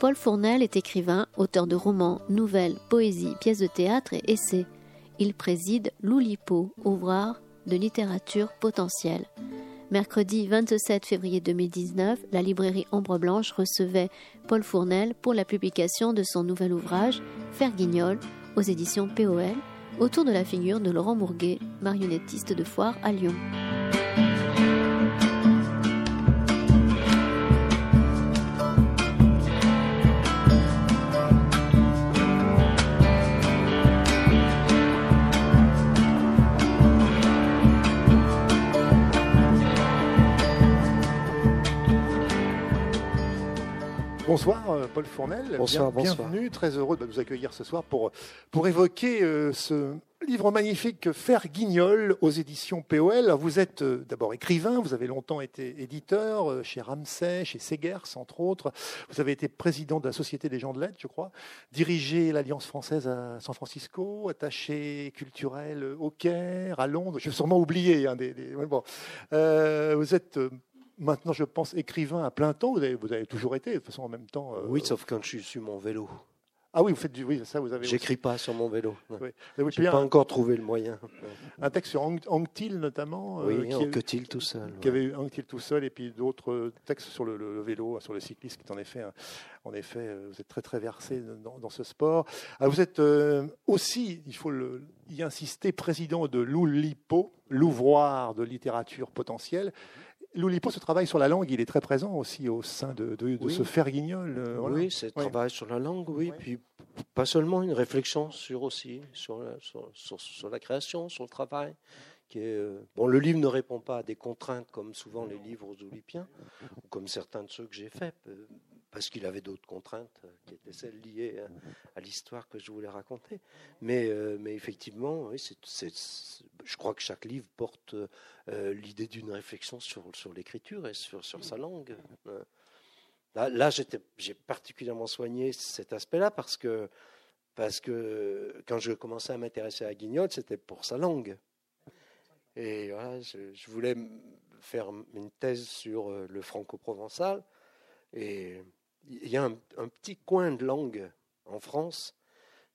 Paul Fournel est écrivain, auteur de romans, nouvelles, poésies, pièces de théâtre et essais. Il préside l'Oulipo, ouvrage de littérature potentielle. Mercredi 27 février 2019, la librairie Ombre Blanche recevait Paul Fournel pour la publication de son nouvel ouvrage Faire Guignol aux éditions POL autour de la figure de Laurent Mourguet, marionnettiste de foire à Lyon. Bonsoir euh, Paul Fournel. Bonsoir, Bienvenue, très heureux de vous accueillir ce soir pour, pour évoquer euh, ce livre magnifique Faire Guignol aux éditions POL. Vous êtes euh, d'abord écrivain, vous avez longtemps été éditeur chez Ramsay, chez Segers entre autres. Vous avez été président de la Société des gens de lettres, je crois, dirigé l'Alliance française à San Francisco, attaché culturel au Caire, à Londres. Je vais sûrement oublier. Hein, des, bon. vous êtes maintenant, je pense, écrivain à plein temps. Vous avez, vous avez toujours été, de toute façon, en même temps. Euh, oui, sauf quand je suis sur mon vélo. Ah oui, vous faites du. Oui, ça, vous avez. J'écris pas sur mon vélo. Oui. Je n'ai pas encore trouvé le moyen. Un texte sur Anctil, notamment. Euh, oui, Anctil tout seul. Qui avait eu Anctil tout seul, et puis d'autres textes sur le, vélo, sur le cycliste, qui est en effet. En effet, euh, vous êtes très, très versé dans, ce sport. Ah, vous êtes aussi, il faut le, y insister, président de l'Oulipo, l'ouvroir de littérature potentielle. L'Oulipo, ce travail sur la langue, il est très présent aussi au sein de, ce fer guignol. Euh, oui, ouais. travail sur la langue, oui. Puis pas seulement une réflexion sur aussi sur la, sur, la création, sur le travail. Qui est, euh, bon, le livre ne répond pas à des contraintes comme souvent les livres aux Oulipiens, ou comme certains de ceux que j'ai faits parce qu'il avait d'autres contraintes euh, qui étaient celles liées à, l'histoire que je voulais raconter. Mais, euh, mais effectivement, oui, je crois que chaque livre porte euh, l'idée d'une réflexion sur, sur l'écriture et sur, sur sa langue. Là, là j'ai particulièrement soigné cet aspect-là parce que, parce que quand je commençais à m'intéresser à Guignol, c'était pour sa langue. Et voilà, je, je, voulais faire une thèse sur le franco-provençal. Et il y a un, petit coin de langue en France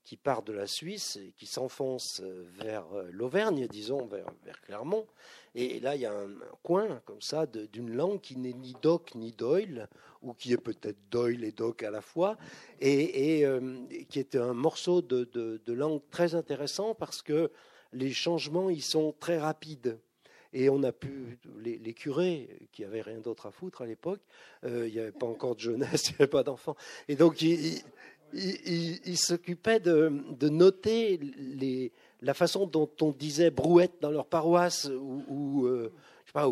qui part de la Suisse et qui s'enfonce vers euh, l'Auvergne, disons, vers, Clermont. Et là, il y a un, coin comme ça d'une langue qui n'est ni Doc ni Doyle, ou qui est peut-être Doyle et Doc à la fois, et, euh, qui est un morceau de, de, langue très intéressant parce que les changements y sont très rapides. Et on a pu, les, curés, qui avaient rien d'autre à foutre à l'époque, euh, il n'y avait pas encore de jeunesse, il n'y avait pas d'enfants. Et donc, ils il, s'occupaient de, noter la façon dont on disait brouette dans leur paroisse ou, euh,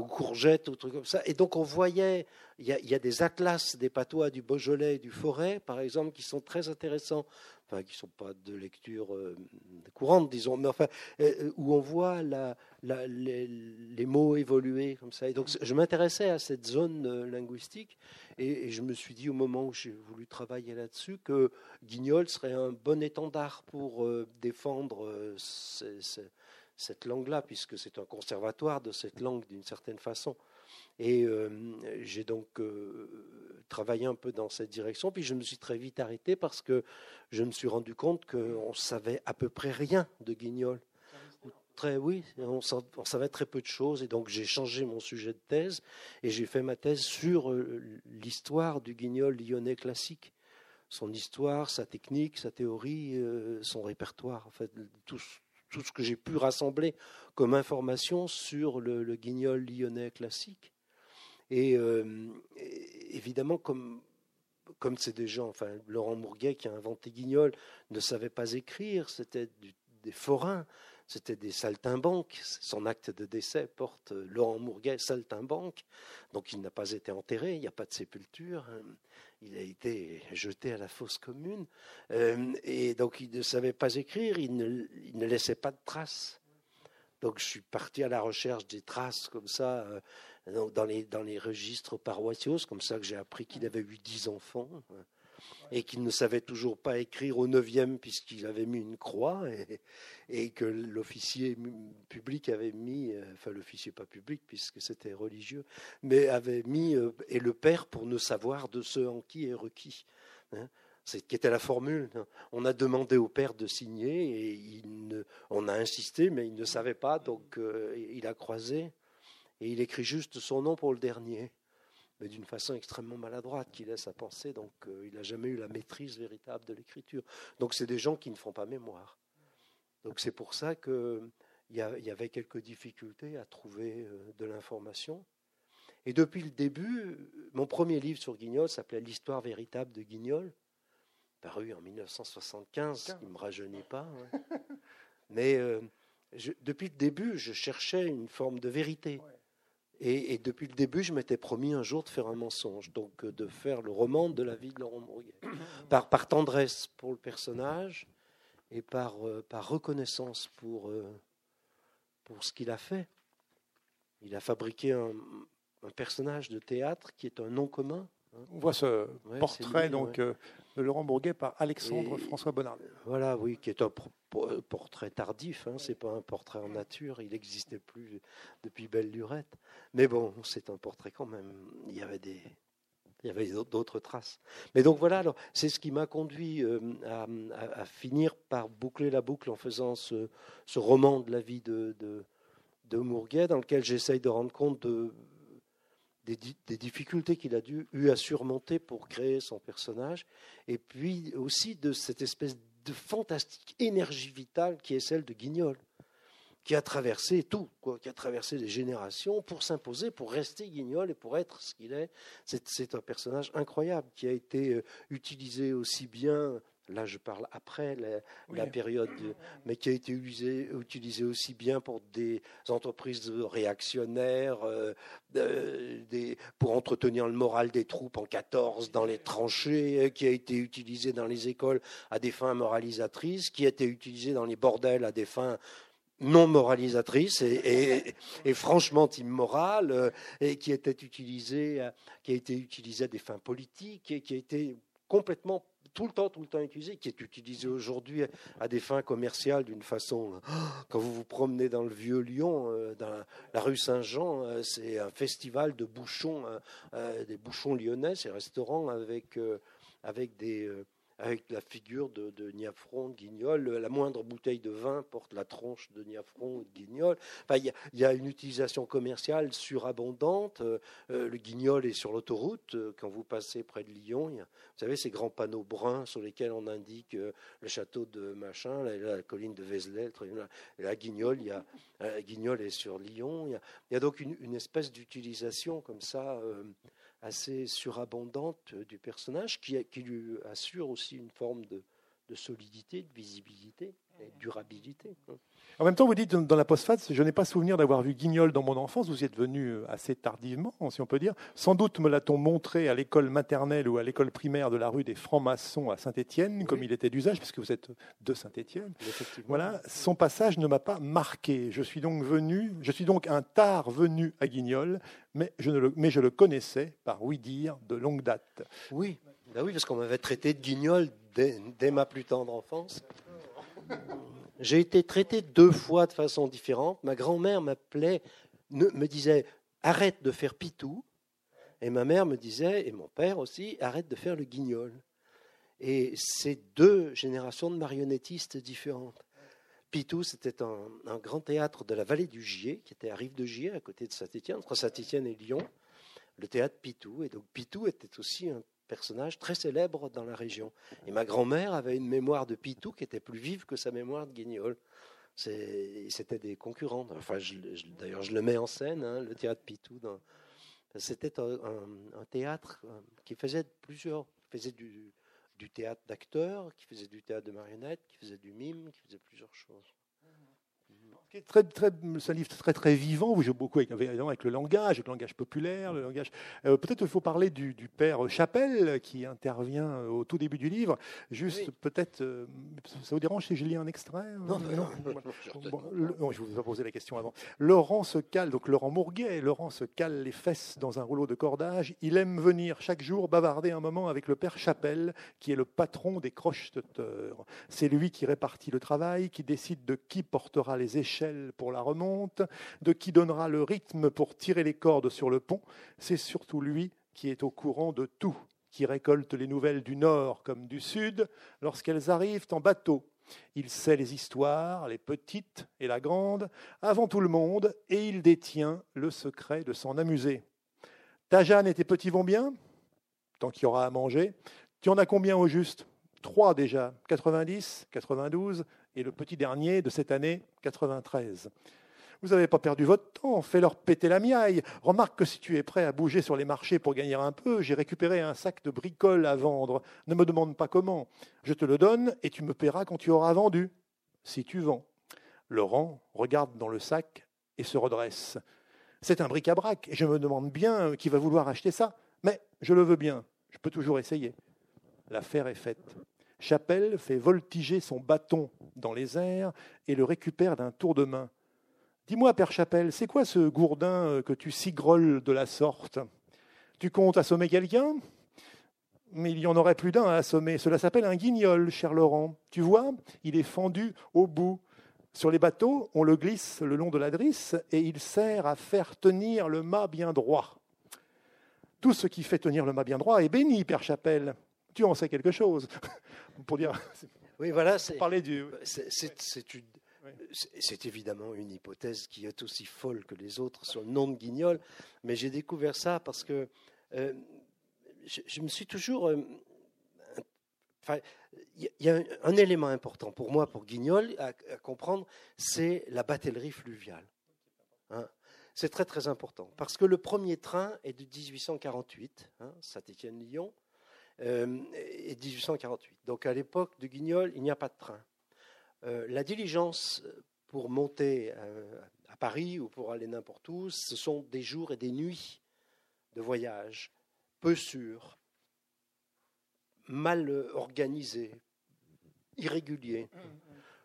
courgette ou trucs comme ça. Et donc, on voyait, il y, a, il y a des atlas des patois du Beaujolais et du Forêt, par exemple, qui sont très intéressants qui ne sont pas de lecture euh, courante, disons, mais enfin, euh, euh, où on voit les, mots évoluer comme ça. Et donc, je m'intéressais à cette zone linguistique et, je me suis dit, au moment où j'ai voulu travailler là-dessus, que Guignol serait un bon étendard pour défendre cette langue-là, puisque c'est un conservatoire de cette langue d'une certaine façon. Et euh, j'ai donc euh, travaillé un peu dans cette direction. Puis je me suis très vite arrêté parce que je me suis rendu compte qu'on savait à peu près rien de Guignol. Très, oui, on, savait très peu de choses. Et donc j'ai changé mon sujet de thèse et j'ai fait ma thèse sur euh, l'histoire du Guignol lyonnais classique. Son histoire, sa technique, sa théorie, son répertoire. En fait, tout, ce que j'ai pu rassembler comme information sur le Guignol lyonnais classique. Et euh, évidemment, comme comme c'est des gens, enfin Laurent Mourguet qui a inventé Guignol ne savait pas écrire, c'était des forains, c'était des saltimbanques. Son acte de décès porte Laurent Mourguet saltimbanque, donc il n'a pas été enterré, il n'y a pas de sépulture, hein. il a été jeté à la fosse commune, euh, et donc il ne savait pas écrire, il ne, il ne laissait pas de traces. Donc je suis parti à la recherche des traces comme ça. Euh, dans les, dans les registres paroissiaux. C'est comme ça que j'ai appris qu'il avait eu dix enfants et qu'il ne savait toujours pas écrire au neuvième puisqu'il avait mis une croix et, que l'officier public avait mis, euh, enfin l'officier pas public puisque c'était religieux, mais avait mis, euh, et le père pour ne savoir de ce en qui est requis. Hein. C'est qui était la formule. On a demandé au père de signer et il on a insisté, mais il ne savait pas, donc euh, il a croisé et il écrit juste son nom pour le dernier, mais d'une façon extrêmement maladroite qui laisse à penser. Donc euh, il n'a jamais eu la maîtrise véritable de l'écriture. Donc c'est des gens qui ne font pas mémoire. Donc c'est pour ça qu'il y, y avait quelques difficultés à trouver euh, de l'information. Et depuis le début, mon premier livre sur Guignol s'appelait L'histoire véritable de Guignol, paru en 1975, il ne me rajeunit pas. Mais euh, depuis le début, je cherchais une forme de vérité. Et, depuis le début, je m'étais promis un jour de faire un mensonge, donc euh, de faire le roman de la vie de Laurent Bourguet. par, par tendresse pour le personnage et par, euh, par reconnaissance pour, pour ce qu'il a fait. Il a fabriqué un, un personnage de théâtre qui est un nom commun. Hein. On voit ce portrait donc euh, de Laurent Bourguet par Alexandre François Bonnard. Voilà, oui, qui est un portrait tardif. Hein, c'est pas un portrait en nature. Il n'existait plus depuis belle lurette. Mais bon, c'est un portrait quand même. Il y avait des il y avait d'autres traces. Mais donc voilà, alors c'est ce qui m'a conduit euh, à, finir par boucler la boucle en faisant ce, roman de la vie de, de, de Mourguet, dans lequel j'essaye de rendre compte de des, difficultés qu'il a dû, eu à surmonter pour créer son personnage, et puis aussi de cette espèce de fantastique énergie vitale qui est celle de Guignol, qui a traversé tout, quoi, qui a traversé les générations pour s'imposer, pour rester Guignol et pour être ce qu'il est. C'est un personnage incroyable qui a été euh, utilisé aussi bien là je parle après la, période, mais qui a été utilisé, utilisé, aussi bien pour des entreprises réactionnaires, euh, des, pour entretenir le moral des troupes en 14 dans les tranchées, euh, qui a été utilisé dans les écoles à des fins moralisatrices, qui a été utilisé dans les bordels à des fins non moralisatrices et, franchement immorales, euh, et qui était utilisé, qui a été utilisé à des fins politiques et qui a été complètement tout le temps, tout le temps utilisé, qui est utilisé aujourd'hui à des fins commerciales d'une façon. Quand vous vous promenez dans le vieux Lyon, euh, dans la rue Saint-Jean, euh, c'est un festival de bouchons, euh, des bouchons lyonnais, c'est un restaurant avec, avec des avec la figure de, de Niafron, de Guignol. La moindre bouteille de vin porte la tronche de Niafron ou de Guignol. il y, a une utilisation commerciale surabondante. Euh, euh, le Guignol est sur l'autoroute. Euh, quand vous passez près de Lyon, vous savez, ces grands panneaux bruns sur lesquels on indique le château de machin, la, colline de Vézelay, la Guignol, y a, Guignol est sur Lyon. Il y a, donc une espèce d'utilisation comme ça assez surabondante du personnage qui, qui, lui assure aussi une forme de solidité, de visibilité et durabilité. En même temps, vous dites dans la postface, je n'ai pas souvenir d'avoir vu Guignol dans mon enfance. Vous y êtes venu euh, assez tardivement, si on peut dire. Sans doute me l'a-t-on montré à l'école maternelle ou à l'école primaire de la rue des Francs-Maçons à Saint-Étienne, comme il était d'usage, puisque vous êtes de Saint-Étienne. Voilà, son passage ne m'a pas marqué. Je suis donc venu, je suis donc un tard venu à Guignol, mais je, ne le, mais je le connaissais par oui dire de longue date. Oui, ben oui, parce qu'on m'avait traité de Guignol dès, dès ma plus tendre enfance. J'ai été traité deux fois de façon différente. Ma grand-mère m'appelait, me disait arrête de faire pitou. Et ma mère me disait, et mon père aussi, arrête de faire le guignol. Et c'est deux générations de marionnettistes différentes. Pitou, c'était un, grand théâtre de la vallée du Gier, qui était à Rive de Gier, à côté de Saint-Étienne, entre Saint-Étienne et Lyon, le théâtre Pitou. Et donc Pitou était aussi un personnage très célèbre dans la région. Et ma grand-mère avait une mémoire de Pitou qui était plus vive que sa mémoire de Guignol. C'était des concurrents. Enfin, d'ailleurs, je le mets en scène, hein, le théâtre Pitou. C'était un, théâtre euh, qui faisait plusieurs, faisait du, du théâtre d'acteurs, qui faisait du théâtre de marionnettes, qui faisait du mime, qui faisait plusieurs choses très, très, c'est un livre très très vivant. Vous jouez beaucoup avec, avec, le langage, le langage populaire, le langage. Euh, peut-être qu'il faut parler du, père Chapelle qui intervient euh, au tout début du livre. Juste peut-être, euh, ça vous dérange si je lis un extrait Non, non, non, je vous ai posé la question avant. Laurent se cale, donc Laurent Mourguet, Laurent se cale les fesses dans un rouleau de cordage. Il aime venir chaque jour bavarder un moment avec le père Chapelle, qui est le patron des crocheteurs. C'est lui qui répartit le travail, qui décide de qui portera les échelles pour la remonte, de qui donnera le rythme pour tirer les cordes sur le pont. C'est surtout lui qui est au courant de tout. qui récolte les nouvelles du nord comme du sud lorsqu'elles arrivent en bateau. Il sait les histoires, les petites et la grande, avant tout le monde, et il détient le secret de s'en amuser. Ta Jeanne et tes petits vont bien? Tant qu'il y aura à manger. Tu en as combien au juste? Trois déjà, 90, 92, et le petit dernier de cette année, 93. Vous n'avez pas perdu votre temps, fais-leur péter la miaille. Remarque que si tu es prêt à bouger sur les marchés pour gagner un peu, j'ai récupéré un sac de bricoles à vendre. Ne me demande pas comment. Je te le donne et tu me paieras quand tu auras vendu, si tu vends. Laurent regarde dans le sac et se redresse. C'est un bric-à-brac et je me demande bien qui va vouloir acheter ça. Mais je le veux bien, je peux toujours essayer. L'affaire est faite. Chapelle fait voltiger son bâton dans les airs et le récupère d'un tour de main. Dis-moi, Père Chapelle, c'est quoi ce gourdin euh, que tu sigrolles de la sorte? Tu comptes assommer quelqu'un? Mais il y en aurait plus d'un à assommer. Cela s'appelle un guignol, cher Laurent. Tu vois, il est fendu au bout. Sur les bateaux, on le glisse le long de la drisse et il sert à faire tenir le mât bien droit. Tout ce qui fait tenir le mât bien droit est béni, Père Chapelle. Tu en sais quelque chose? Pour dire. Oui, voilà. C'est, parler du. C'est une c'est évidemment une hypothèse qui est aussi folle que les autres sur le nom de Guignol, mais j'ai découvert ça parce que euh, je, me suis toujours. Euh, il y a un, élément important pour moi, pour Guignol, à, comprendre, c'est la batellerie fluviale. Hein. c'est très très important parce que le premier train est de 1848, hein, Saint-Étienne-Lyon, et 1848. Donc à l'époque de Guignol, il n'y a pas de train. Euh, la diligence pour monter euh, à Paris ou pour aller n'importe où, ce sont des jours et des nuits de voyage, peu sûrs, mal organisés, irréguliers.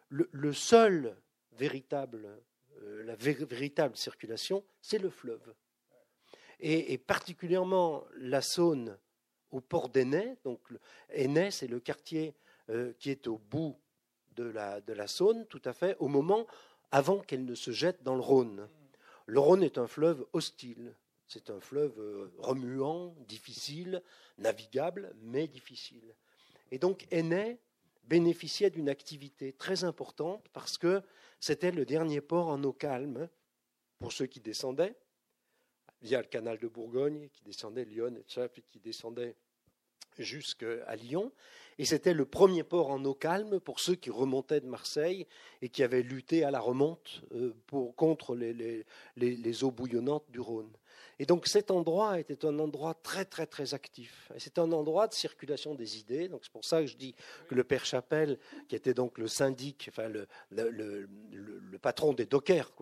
Le, seul véritable, euh, la véritable circulation, c'est le fleuve. Et, particulièrement la Saône au port d'Enay. Donc, Enay, c'est le quartier qui est au bout de la, de la Saône, tout à fait, au moment avant qu'elle ne se jette dans le Rhône. Le Rhône est un fleuve hostile. C'est un fleuve euh, remuant, difficile, navigable, mais difficile. Et donc Enay bénéficiait d'une activité très importante parce que c'était le dernier port en eau calme pour ceux qui descendaient, via le canal de Bourgogne, qui descendait Lyon et qui descendait jusqu'à Lyon. Et c'était le premier port en eau calme pour ceux qui remontaient de Marseille et qui avaient lutté à la remonte euh, contre les, eaux bouillonnantes du Rhône. Et donc cet endroit était un endroit très très très actif. C'est un endroit de circulation des idées. Donc c'est pour ça que je dis que le père Chapelle, qui était donc le syndic, enfin le, le, patron des dockers,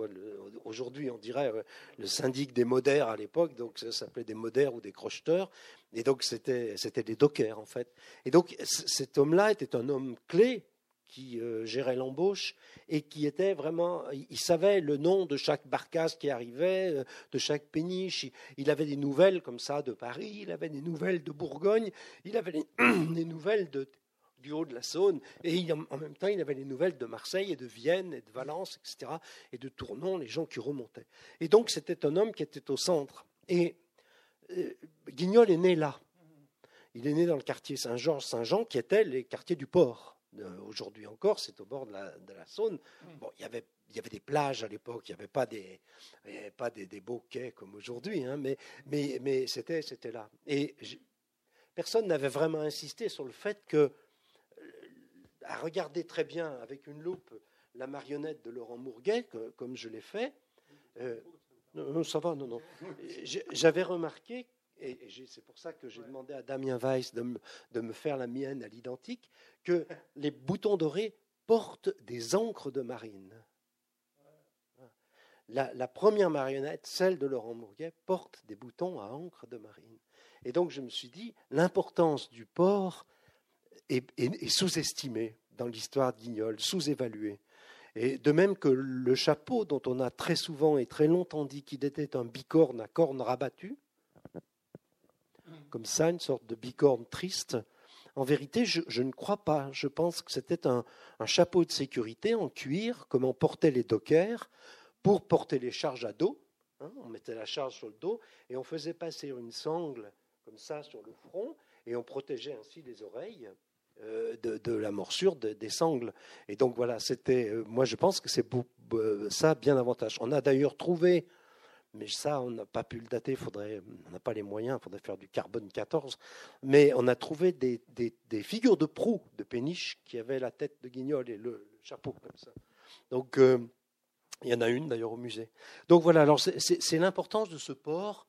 aujourd'hui on dirait euh, le syndic des modères à l'époque, donc ça s'appelait des modères ou des crocheteurs. Et donc c'était des dockers en fait. Et donc cet homme-là était un homme clé qui euh, gérait l'embauche et qui était vraiment, il, savait le nom de chaque barcasse qui arrivait, euh, de chaque péniche. Il, avait des nouvelles comme ça de Paris, il avait des nouvelles de Bourgogne, il avait des, nouvelles du haut de la Saône, et en même temps, il avait les nouvelles de Marseille et de Vienne et de Valence, etc., et de Tournon, les gens qui remontaient. Et donc, c'était un homme qui était au centre. Et euh, Guignol est né là. Il est né dans le quartier Saint-Georges-Saint-Jean, qui était les quartiers du port. Aujourd'hui encore, c'est au bord de la, de la Saône. Bon, il y avait il y avait des plages à l'époque, il n'y avait pas des, pas des, des beaux quais comme aujourd'hui, hein, mais, mais, mais c'était, c'était là. Et personne n'avait vraiment insisté sur le fait que, euh, à regarder très bien avec une loupe la marionnette de Laurent Mourguet, comme je l'ai fait, euh, non, ça va, non, non. J'avais remarqué et, c'est pour ça que j'ai demandé à Damien Weiss de me, de me faire la mienne à l'identique, que les boutons dorés portent des encres de marine. La, première marionnette, celle de Laurent Mourguet, porte des boutons à encre de marine. Et donc je me suis dit, l'importance du port est, est sous-estimée dans l'histoire d'Ignol, sous-évaluée. Et de même que le chapeau, dont on a très souvent et très longtemps dit qu'il était un bicorne à cornes rabattues, comme ça, une sorte de bicorne triste. En vérité, je, ne crois pas. Je pense que c'était un, chapeau de sécurité en cuir, comme on portait les dockers, pour porter les charges à dos. Hein. on mettait la charge sur le dos et on faisait passer une sangle comme ça sur le front. et on protégeait ainsi les oreilles euh, de, la morsure des sangles. Et donc voilà, c'était, euh, moi je pense que c'est ça bien davantage. On a d'ailleurs trouvé, mais ça on n'a pas pu le dater, faudrait, on n'a pas les moyens, il faudrait faire du carbone 14, mais on a trouvé des, figures de proue de péniche qui avaient la tête de guignol et le, chapeau comme ça. Donc euh, il y en a une d'ailleurs au musée. Donc voilà, c'est l'importance de ce port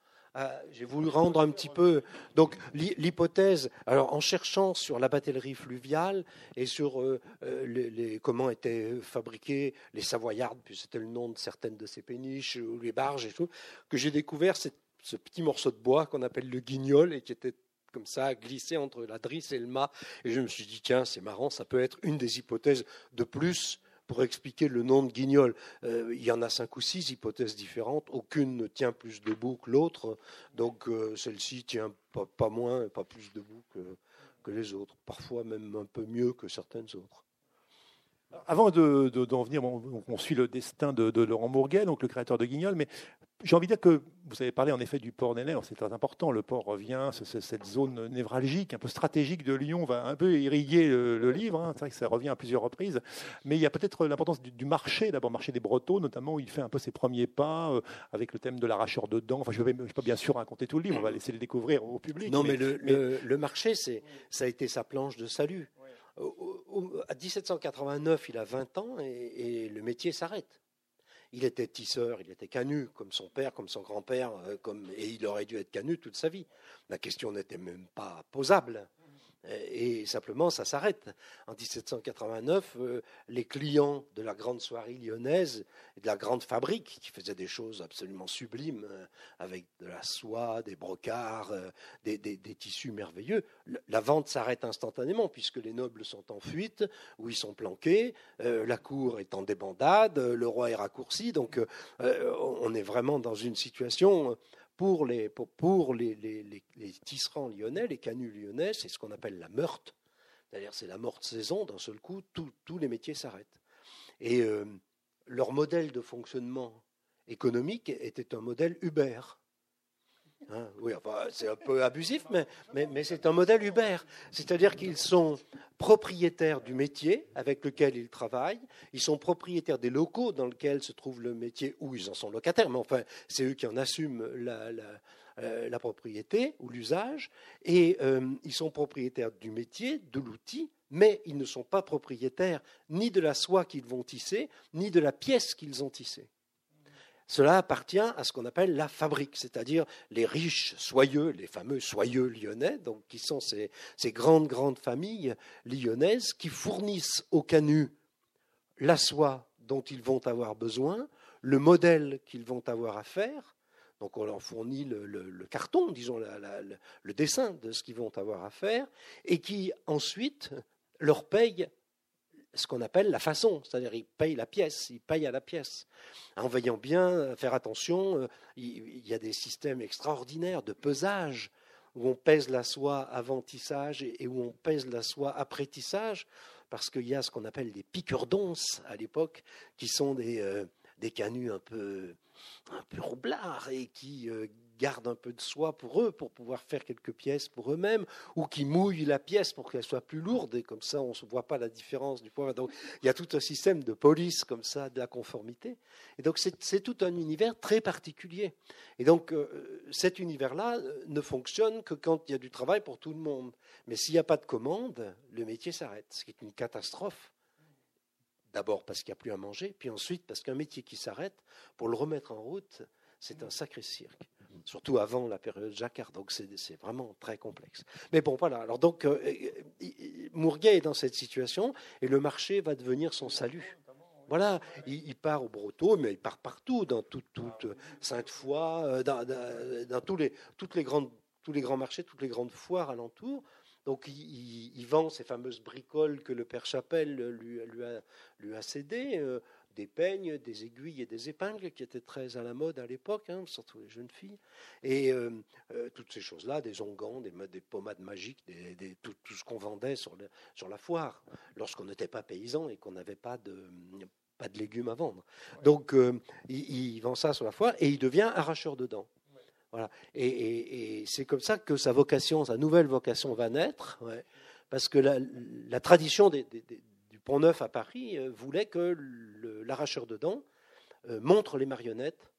j'ai voulu rendre un petit peu. Donc l'hypothèse, alors en cherchant sur la batellerie fluviale et sur euh, euh, les, comment étaient fabriquées les savoyardes, puis c'était le nom de certaines de ces péniches ou les barges et tout, que j'ai découvert ce petit morceau de bois qu'on appelle le guignol et qui était comme ça, glissé entre la drisse et le mât. Et je me suis dit, tiens, c'est marrant, ça peut être une des hypothèses de plus pour expliquer le nom de guignol. Euh, il y en a cinq ou six hypothèses différentes. Aucune ne tient plus debout que l'autre. Donc euh, celle-ci tient pas, moins, pas plus debout que, les autres. Parfois même un peu mieux que certaines autres. Avant d'en venir, on, suit le destin de, Laurent Mourguet, donc le créateur de Guignol, mais j'ai envie de dire que vous avez parlé en effet du port des c'est très important. Le port revient, cette zone névralgique, un peu stratégique de Lyon, va un peu irriguer le, livre. Hein. C'est vrai que ça revient à plusieurs reprises. Mais il y a peut-être l'importance du, marché, d'abord marché des Bretons, notamment où il fait un peu ses premiers pas euh, avec le thème de l'arracheur de dents. Enfin, je ne vais, pas bien sûr raconter tout le livre, on va laisser le découvrir au public. Non, mais, le, marché, ça a été sa planche de salut. À 1789, il a 20 ans et, le métier s'arrête. Il était tisseur, il était canu, comme son père, comme son grand-père, euh, et il aurait dû être canu toute sa vie. La question n'était même pas posable. Et simplement, ça s'arrête. En 1789, euh, les clients de la grande soirée lyonnaise, de la grande fabrique, qui faisait des choses absolument sublimes, euh, avec de la soie, des brocards, euh, des, tissus merveilleux, la vente s'arrête instantanément, puisque les nobles sont en fuite, ou ils sont planqués, la cour est en débandade, le roi est raccourci, donc on est vraiment dans une situation pour les, pour, tisserands lyonnais, les canuts lyonnais, c'est ce qu'on appelle la meurtre. C'est-à-dire c'est la morte saison, d'un seul coup, tous les métiers s'arrêtent. Et euh, leur modèle de fonctionnement économique était un modèle Uber. Hein, oui, c'est un peu abusif, mais, mais, c'est un modèle Uber. C'est-à-dire qu'ils sont propriétaires du métier avec lequel ils travaillent, ils sont propriétaires des locaux dans lesquels se trouve le métier, où ils en sont locataires, mais enfin, c'est eux qui en assument la, euh, propriété ou l'usage, et euh, ils sont propriétaires du métier, de l'outil, mais ils ne sont pas propriétaires ni de la soie qu'ils vont tisser, ni de la pièce qu'ils ont tissée. Cela appartient à ce qu'on appelle la fabrique, c'est-à-dire les riches soyeux, les fameux soyeux lyonnais, qui sont ces, grandes, grandes familles lyonnaises qui fournissent aux canuts la soie dont ils vont avoir besoin, le modèle qu'ils vont avoir à faire. Donc on leur fournit le, carton, disons le dessin de ce qu'ils vont avoir à faire, et qui ensuite leur payent ce qu'on appelle la façon, c'est-à-dire ils payent la pièce, ils payent à la pièce. En veillant bien, euh, faire attention, euh, il y a des systèmes extraordinaires de pesage où on pèse la soie avant tissage et où on pèse la soie après tissage, parce qu'il y a ce qu'on appelle des piqueurs d'once à l'époque, qui sont des, euh, des canuts un peu, un peu roublards et qui gardent un peu de soie pour eux, pour pouvoir faire quelques pièces pour eux-mêmes, ou qui mouillent la pièce pour qu'elle soit plus lourde, et comme ça on ne voit pas la différence du poids. Donc il y a tout un système de police comme ça, de la conformité. Et donc c'est tout un univers très particulier. Et donc euh, cet univers-là euh, ne fonctionne que quand il y a du travail pour tout le monde. Mais s'il n'y a pas de commande, le métier s'arrête, ce qui est une catastrophe. D'abord parce qu'il n'y a plus à manger, puis ensuite parce qu'un métier qui s'arrête, pour le remettre en route, c'est un sacré cirque surtout avant la période Jacquard. Donc c'est vraiment très complexe. Mais bon, voilà. Alors donc, euh, Mourguet est dans cette situation et le marché va devenir son salut. Voilà, il, part au Brotteau, mais il part partout, dans toute, toute Sainte-Foy, euh, dans, tous, les, toutes les grandes, tous les grands marchés, toutes les grandes foires alentour. Donc il, vend ces fameuses bricoles que le père Chapelle lui, a, lui a cédées. Des peignes, des aiguilles et des épingles qui étaient très à la mode à l'époque, hein, surtout les jeunes filles. Et euh, euh, toutes ces choses-là, des onguents, des, des pommades magiques, des, tout, ce qu'on vendait sur, sur la foire, lorsqu'on n'était pas paysan et qu'on n'avait pas de, pas de légumes à vendre. Donc euh, il, vend ça sur la foire et il devient arracheur de dents. Voilà. Et, c'est comme ça que sa vocation, sa nouvelle vocation va naître, parce que la, tradition Pont Neuf à Paris euh, voulait que l'arracheur de dents euh, montre les marionnettes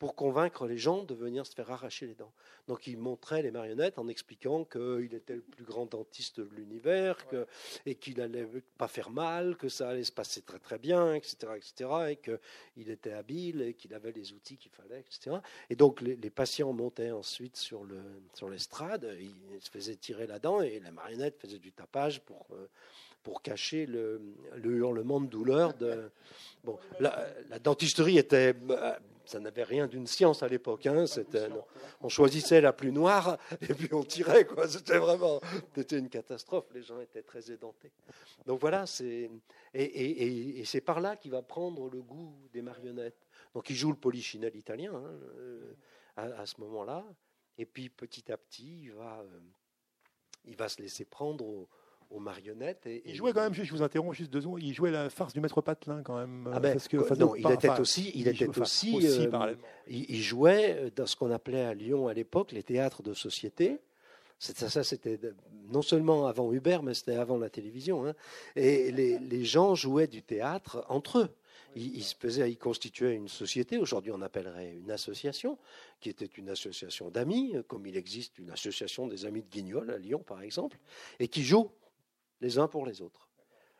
pour convaincre les gens de venir se faire arracher les dents. Donc il montrait les marionnettes en expliquant qu'il était le plus grand dentiste de l'univers et qu'il n'allait pas faire mal, que ça allait se passer très très bien, etc., etc., et qu'il était habile et qu'il avait les outils qu'il fallait, etc. Et donc les, patients montaient ensuite sur le sur l'estrade, ils se faisaient tirer la dent et la marionnette faisait du tapage pour euh, pour cacher le, le hurlement de douleur de Bon, la, dentisterie était bah, ça n'avait rien d'une science à l'époque. Hein. on choisissait la plus noire et puis on tirait. C'était vraiment c'était une catastrophe. Les gens étaient très édentés. Donc voilà, c'est, et, c'est par là qu'il va prendre le goût des marionnettes. Donc il joue le polichinelle italien hein, euh, à, ce moment-là. Et puis petit à petit, il va, euh, il va se laisser prendre au, aux marionnettes. Et, il jouait quand même, je vous interromps juste deux secondes, il jouait la farce du maître Patelin quand même. Ah ben, parce que, non, il était aussi, il était aussi, euh, il, jouait euh, dans ce qu'on appelait à Lyon à l'époque les théâtres de société. Ça, ça c'était non seulement avant Hubert, mais c'était avant la télévision. Hein. Et les, les, gens jouaient du théâtre entre eux. Ils, se faisaient, ils constituaient une société, aujourd'hui on appellerait une association, qui était une association d'amis, comme il existe une association des amis de Guignol à Lyon par exemple, et qui jouent les uns pour les autres.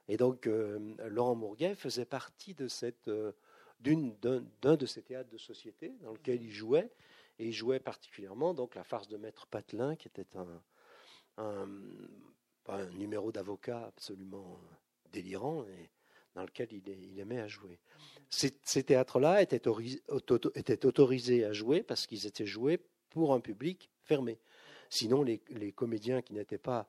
Et donc, euh, Laurent Mourguet faisait partie de euh, d'un, de ces théâtres de société dans lequel il jouait, et il jouait particulièrement donc la farce de Maître Patelin, qui était un, numéro d'avocat absolument délirant et dans lequel il, aimait à jouer. Ces, ces théâtres-là étaient, autorisés à jouer parce qu'ils étaient joués pour un public fermé. Sinon, les comédiens qui n'étaient pas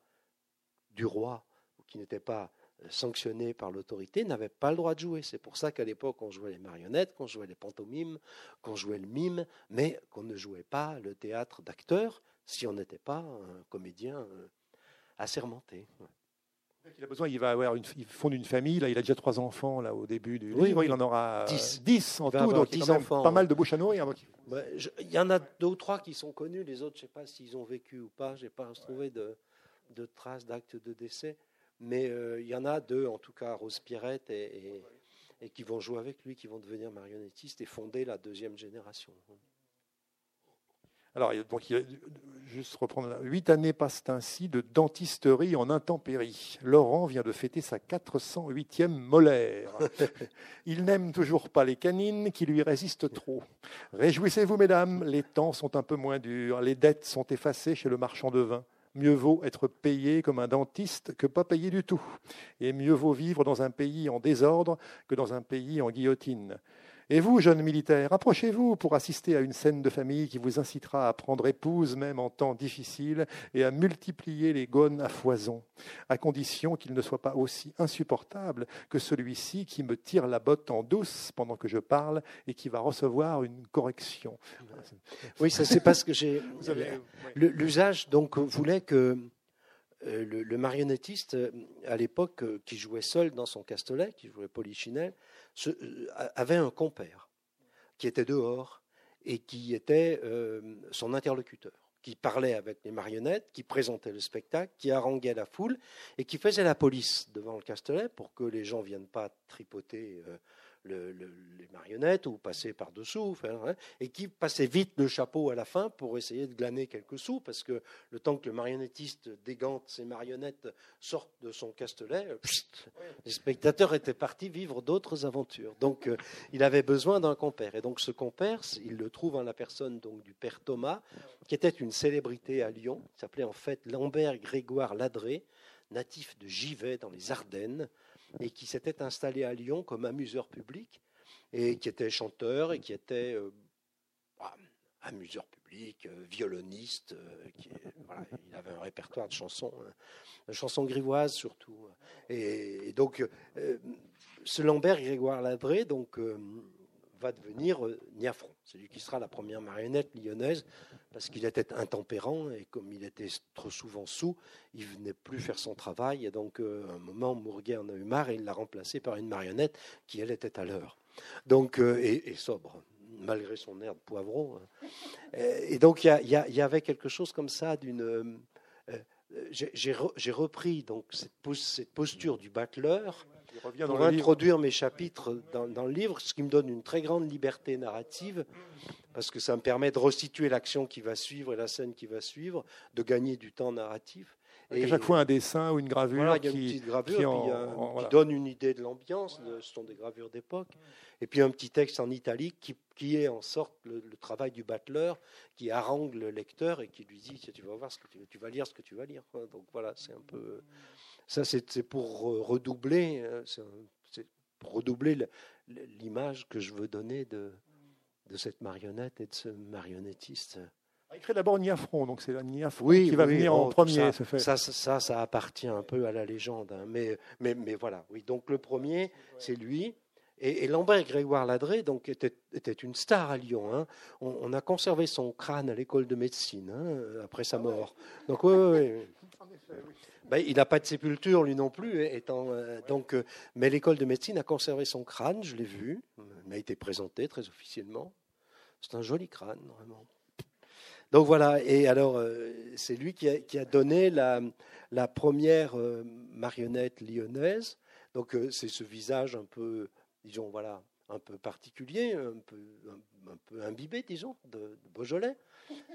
du roi qui n'étaient pas euh, sanctionnés par l'autorité n'avaient pas le droit de jouer. C'est pour ça qu'à l'époque, on jouait les marionnettes, qu'on jouait les pantomimes, qu'on jouait le mime, mais qu'on ne jouait pas le théâtre d'acteurs si on n'était pas un comédien euh, assermenté. Il a besoin, il va avoir une, il fonde une famille. Là, il a déjà trois enfants là au début du livre. Il en aura dix, en tout, donc il enfants. Pas mal de bouches à nourrir. il y en a deux ou trois qui sont connus. Les autres, je ne sais pas s'ils ont vécu ou pas. Je n'ai pas trouvé de, de traces d'actes de décès. Mais euh, il y en a deux, en tout cas, Rose Pierrette et, et, qui vont jouer avec lui, qui vont devenir marionnettistes et fonder la deuxième génération. Alors, donc, il, juste reprendre Huit années passent ainsi de dentisterie en intempérie. Laurent vient de fêter sa 408e molaire. Il n'aime toujours pas les canines qui lui résistent trop. Réjouissez-vous, mesdames, les temps sont un peu moins durs. Les dettes sont effacées chez le marchand de vin. Mieux vaut être payé comme un dentiste que pas payé du tout. Et mieux vaut vivre dans un pays en désordre que dans un pays en guillotine. Et vous, jeunes militaires, approchez-vous pour assister à une scène de famille qui vous incitera à prendre épouse même en temps difficile et à multiplier les gones à foison, à condition qu'il ne soit pas aussi insupportable que celui-ci qui me tire la botte en douce pendant que je parle et qui va recevoir une correction. Oui, ça c'est parce que j'ai. L'usage donc voulait que euh, le, marionnettiste, à l'époque, euh, qui jouait seul dans son castelet, qui jouait Polichinelle, euh, avait un compère qui était dehors et qui était euh, son interlocuteur, qui parlait avec les marionnettes, qui présentait le spectacle, qui haranguait la foule et qui faisait la police devant le Castellet pour que les gens ne viennent pas tripoter euh, les marionnettes ou passer par-dessous, hein, et qui passait vite le chapeau à la fin pour essayer de glaner quelques sous, parce que le temps que le marionnettiste dégante ses marionnettes, sortent de son castelet, les spectateurs étaient partis vivre d'autres aventures. Donc euh, il avait besoin d'un compère. Et donc ce compère, il le trouve en la personne donc, du père Thomas, qui était une célébrité à Lyon, qui s'appelait en fait Lambert Grégoire Ladré, natif de Givet dans les Ardennes et qui s'était installé à Lyon comme amuseur public et qui était chanteur et qui était euh, bah, amuseur public, euh, violoniste. Euh, qui, il avait un répertoire de chansons, de chansons grivoises surtout. Et, donc, ce Lambert Grégoire Ladré donc, va devenir Niafron, celui qui sera la première marionnette lyonnaise parce qu'il était intempérant et comme il était trop souvent sous, il venait plus faire son travail. Et donc, euh, à un moment, Mourguet en a eu marre et il l'a remplacé par une marionnette qui, elle, était à l'heure. Donc, euh, et, sobre. malgré son air de poivron. Hein. Et donc il y, avait quelque chose comme ça d'une. J'ai repris donc cette, cette posture du battleur pour introduire mes chapitres dans, dans, le livre, ce qui me donne une très grande liberté narrative, parce que ça me permet de restituer l'action qui va suivre et la scène qui va suivre, de gagner du temps narratif. Et à chaque fois un dessin ou une gravure, qui, une petite gravure qui, donne une idée de l'ambiance. Ce sont des gravures d'époque. Et puis un petit texte en italique qui, qui est en sorte le, travail du battleur, qui harangue le lecteur et qui lui dit tu vas voir ce que tu, tu vas lire ce que tu vas lire. Donc voilà, c'est un peu ça, c'est pour redoubler, euh, c'est pour redoubler l'image que je veux donner de, de cette marionnette et de ce marionnettiste. Il crée d'abord Niafron, donc c'est la Niafron qui va venir en oh, premier. Ça, fait. Ça, ça, ça, appartient un peu à la légende. Hein. Mais, mais, mais voilà, oui. Donc le premier, c'est lui. Et, Lambert Grégoire Ladré donc, était, était, une star à Lyon. Hein. On, a conservé son crâne à l'école de médecine hein, après sa mort. Donc, oui, oui. Ben, il n'a pas de sépulture, lui non plus, étant, euh, donc, euh, mais l'école de médecine a conservé son crâne, je l'ai vu, il m'a été présenté très officiellement. C'est un joli crâne, vraiment. Donc voilà, et alors euh, c'est lui qui a, donné la, la première marionnette lyonnaise. Donc c'est ce visage un peu, disons, voilà, un peu particulier, un peu, un, peu imbibé, disons, de Beaujolais.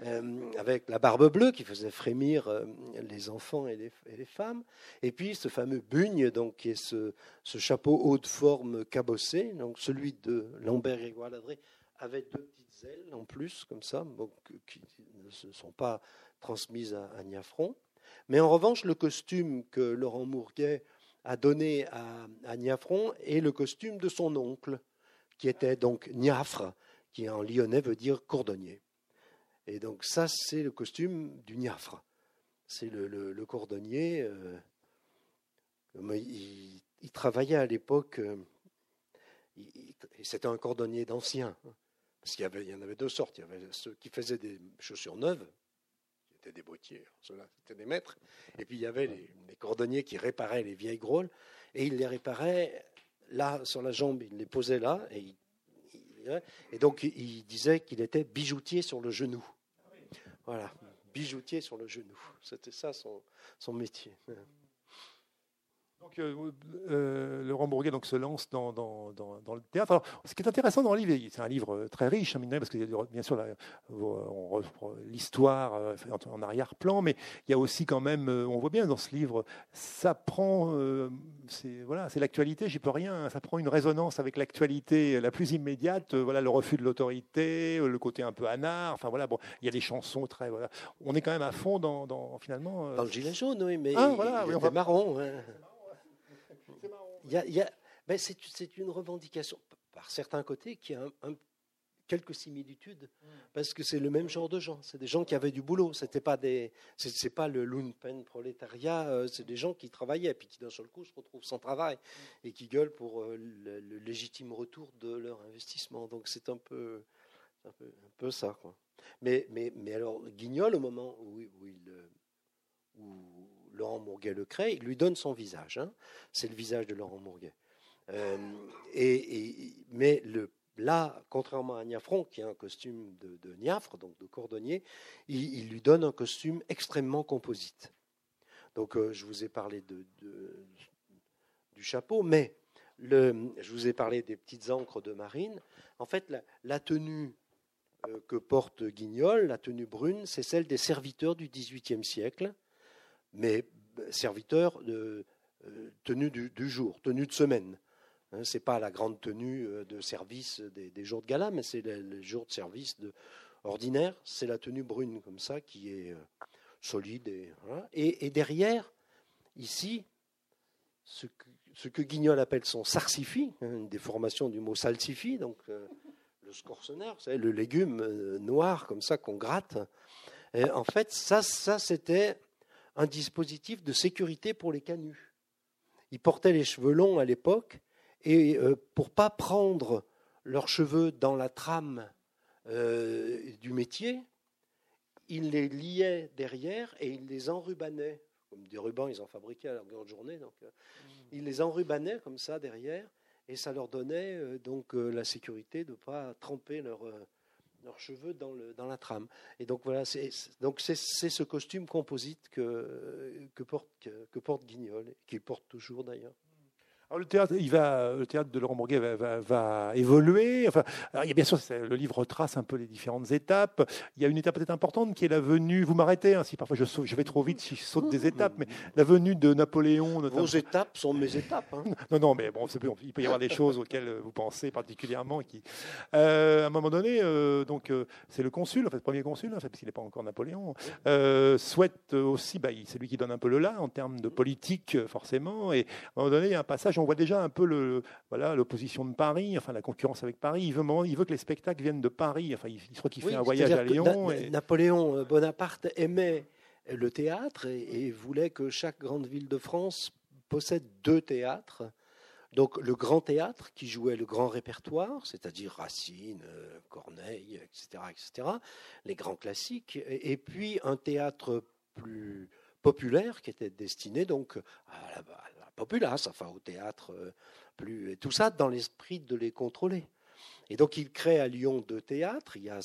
Euh, avec la barbe bleue qui faisait frémir euh, les enfants et les, femmes, et puis ce fameux bugne, donc, qui est ce, chapeau haut de forme cabossé, donc celui de Lambert Grégoire Ladré, avait deux petites ailes en plus, comme ça, donc, qui ne se sont pas transmises à, à Niafron. Mais en revanche, le costume que Laurent Mourguet a donné à, à Niafron le costume de son oncle, qui était donc Niafre, qui en lyonnais veut dire cordonnier. Et donc ça, c'est le costume du Niafre. C'est le, cordonnier. Euh, il, travaillait à l'époque, euh, c'était un cordonnier d'ancien. Hein, parce qu'il y en avait deux sortes. Il y avait ceux qui faisaient des chaussures neuves, qui étaient des bottiers, ceux-là, c'était des maîtres. Et puis il y avait les, cordonniers qui réparaient les vieilles grôles. Et il les réparait là, sur la jambe, il les posait là, et, et donc il disait qu'il était bijoutier sur le genou. Voilà, bijoutier sur le genou. C'était ça son, son métier. Donc, euh, euh, Laurent Bourguet donc, se lance dans, dans, dans, le théâtre. Alors, ce qui est intéressant dans le livre, c'est un livre très riche, hein, parce que bien sûr, on reprend l'histoire euh, en arrière-plan, mais il y a aussi quand même, on voit bien dans ce livre, ça prend, c'est voilà, l'actualité, j'y peux rien, ça prend une résonance avec l'actualité la plus immédiate, voilà, le refus de l'autorité, le côté un peu anard, enfin voilà, bon, il y a des chansons très, voilà, on est quand même à fond dans, finalement. Dans le gilet jaune, oui, mais ah, voilà, il marron. Hein ben c'est une revendication, par certains côtés, qui a quelques similitudes, mm. parce que c'est le même genre de gens. C'est des gens qui avaient du boulot. C'était pas des, c'est pas le lumpen prolétariat. Euh, c'est des gens qui travaillaient, puis qui d'un seul coup se retrouvent sans travail et qui gueulent pour euh, le, légitime retour de leur investissement. Donc c'est un peu, un peu, ça, quoi. Mais, mais, mais alors Guignol, au moment où, où il, où Laurent Mourguet le crée, il lui donne son visage. Hein. C'est le visage de Laurent Mourguet. Euh, mais là, contrairement à Niafron, qui a un costume de, de donc de cordonnier, il, lui donne un costume extrêmement composite. Donc, euh, je vous ai parlé du chapeau, mais je vous ai parlé des petites encres de marine. En fait, la, tenue euh, que porte Guignol, la tenue brune, c'est celle des serviteurs du XVIIIe siècle mais euh, serviteur de euh, tenue du, jour, tenue de semaine. Hein, ce n'est pas la grande tenue euh, de service des, jours de gala, mais c'est le, jour de service de, ordinaire. C'est la tenue brune comme ça qui est solide. Et, derrière, ici, ce que, ce que, Guignol appelle son sarsifi, hein, une déformation du mot salsifi, donc le scorsonnaire, c'est le légume noir comme ça qu'on gratte. Et en fait, ça, ça c'était un dispositif de sécurité pour les canuts. Ils portaient les cheveux longs à l'époque et euh, pour pas prendre leurs cheveux dans la trame euh, du métier, ils les liaient derrière et ils les enrubanaient. Comme des rubans, ils en fabriquaient à la grande journée. Donc, euh, ils les enrubanaient comme ça derrière. et ça leur donnait donc la sécurité de ne pas tremper leurs cheveux dans, le, dans la trame. Et donc voilà, c'est ce costume composite que, que porte que, porte Guignol, qu'il porte toujours d'ailleurs. Alors, le théâtre, il va, le théâtre de Laurent Bourguet va, va, évoluer. Enfin, il y a bien sûr, le livre retrace un peu les différentes étapes. Il y a une étape peut-être importante qui est la venue. Vous m'arrêtez hein, si parfois je, je, vais trop vite, si je saute des étapes, mais la venue de Napoléon. Notamment. Vos étapes sont mes étapes. Hein. non, non, mais bon, il peut y avoir des choses auxquelles vous pensez particulièrement. Qui, euh, à un moment donné, euh, donc euh, c'est le consul, en fait, le premier consul, en fait, parce qu'il n'est pas encore Napoléon, souhaite aussi, bah, c'est lui qui donne un peu le là en termes de politique, forcément. Et à un moment donné, il y a un passage on voit déjà un peu le, voilà, l'opposition de Paris, enfin la concurrence avec Paris. Il veut, il veut que les spectacles viennent de Paris. Enfin, il, il qu'il fait un voyage à Lyon. Napoléon Bonaparte aimait le théâtre et, voulait que chaque grande ville de France possède deux théâtres. Donc le grand théâtre qui jouait le grand répertoire, c'est-à-dire Racine, Corneille, etc., etc., les grands classiques, et, puis un théâtre plus populaire qui était destiné donc à la, populace, enfin au théâtre, euh, plus, et tout ça dans l'esprit de les contrôler. Et donc il crée à Lyon deux théâtres. Il y a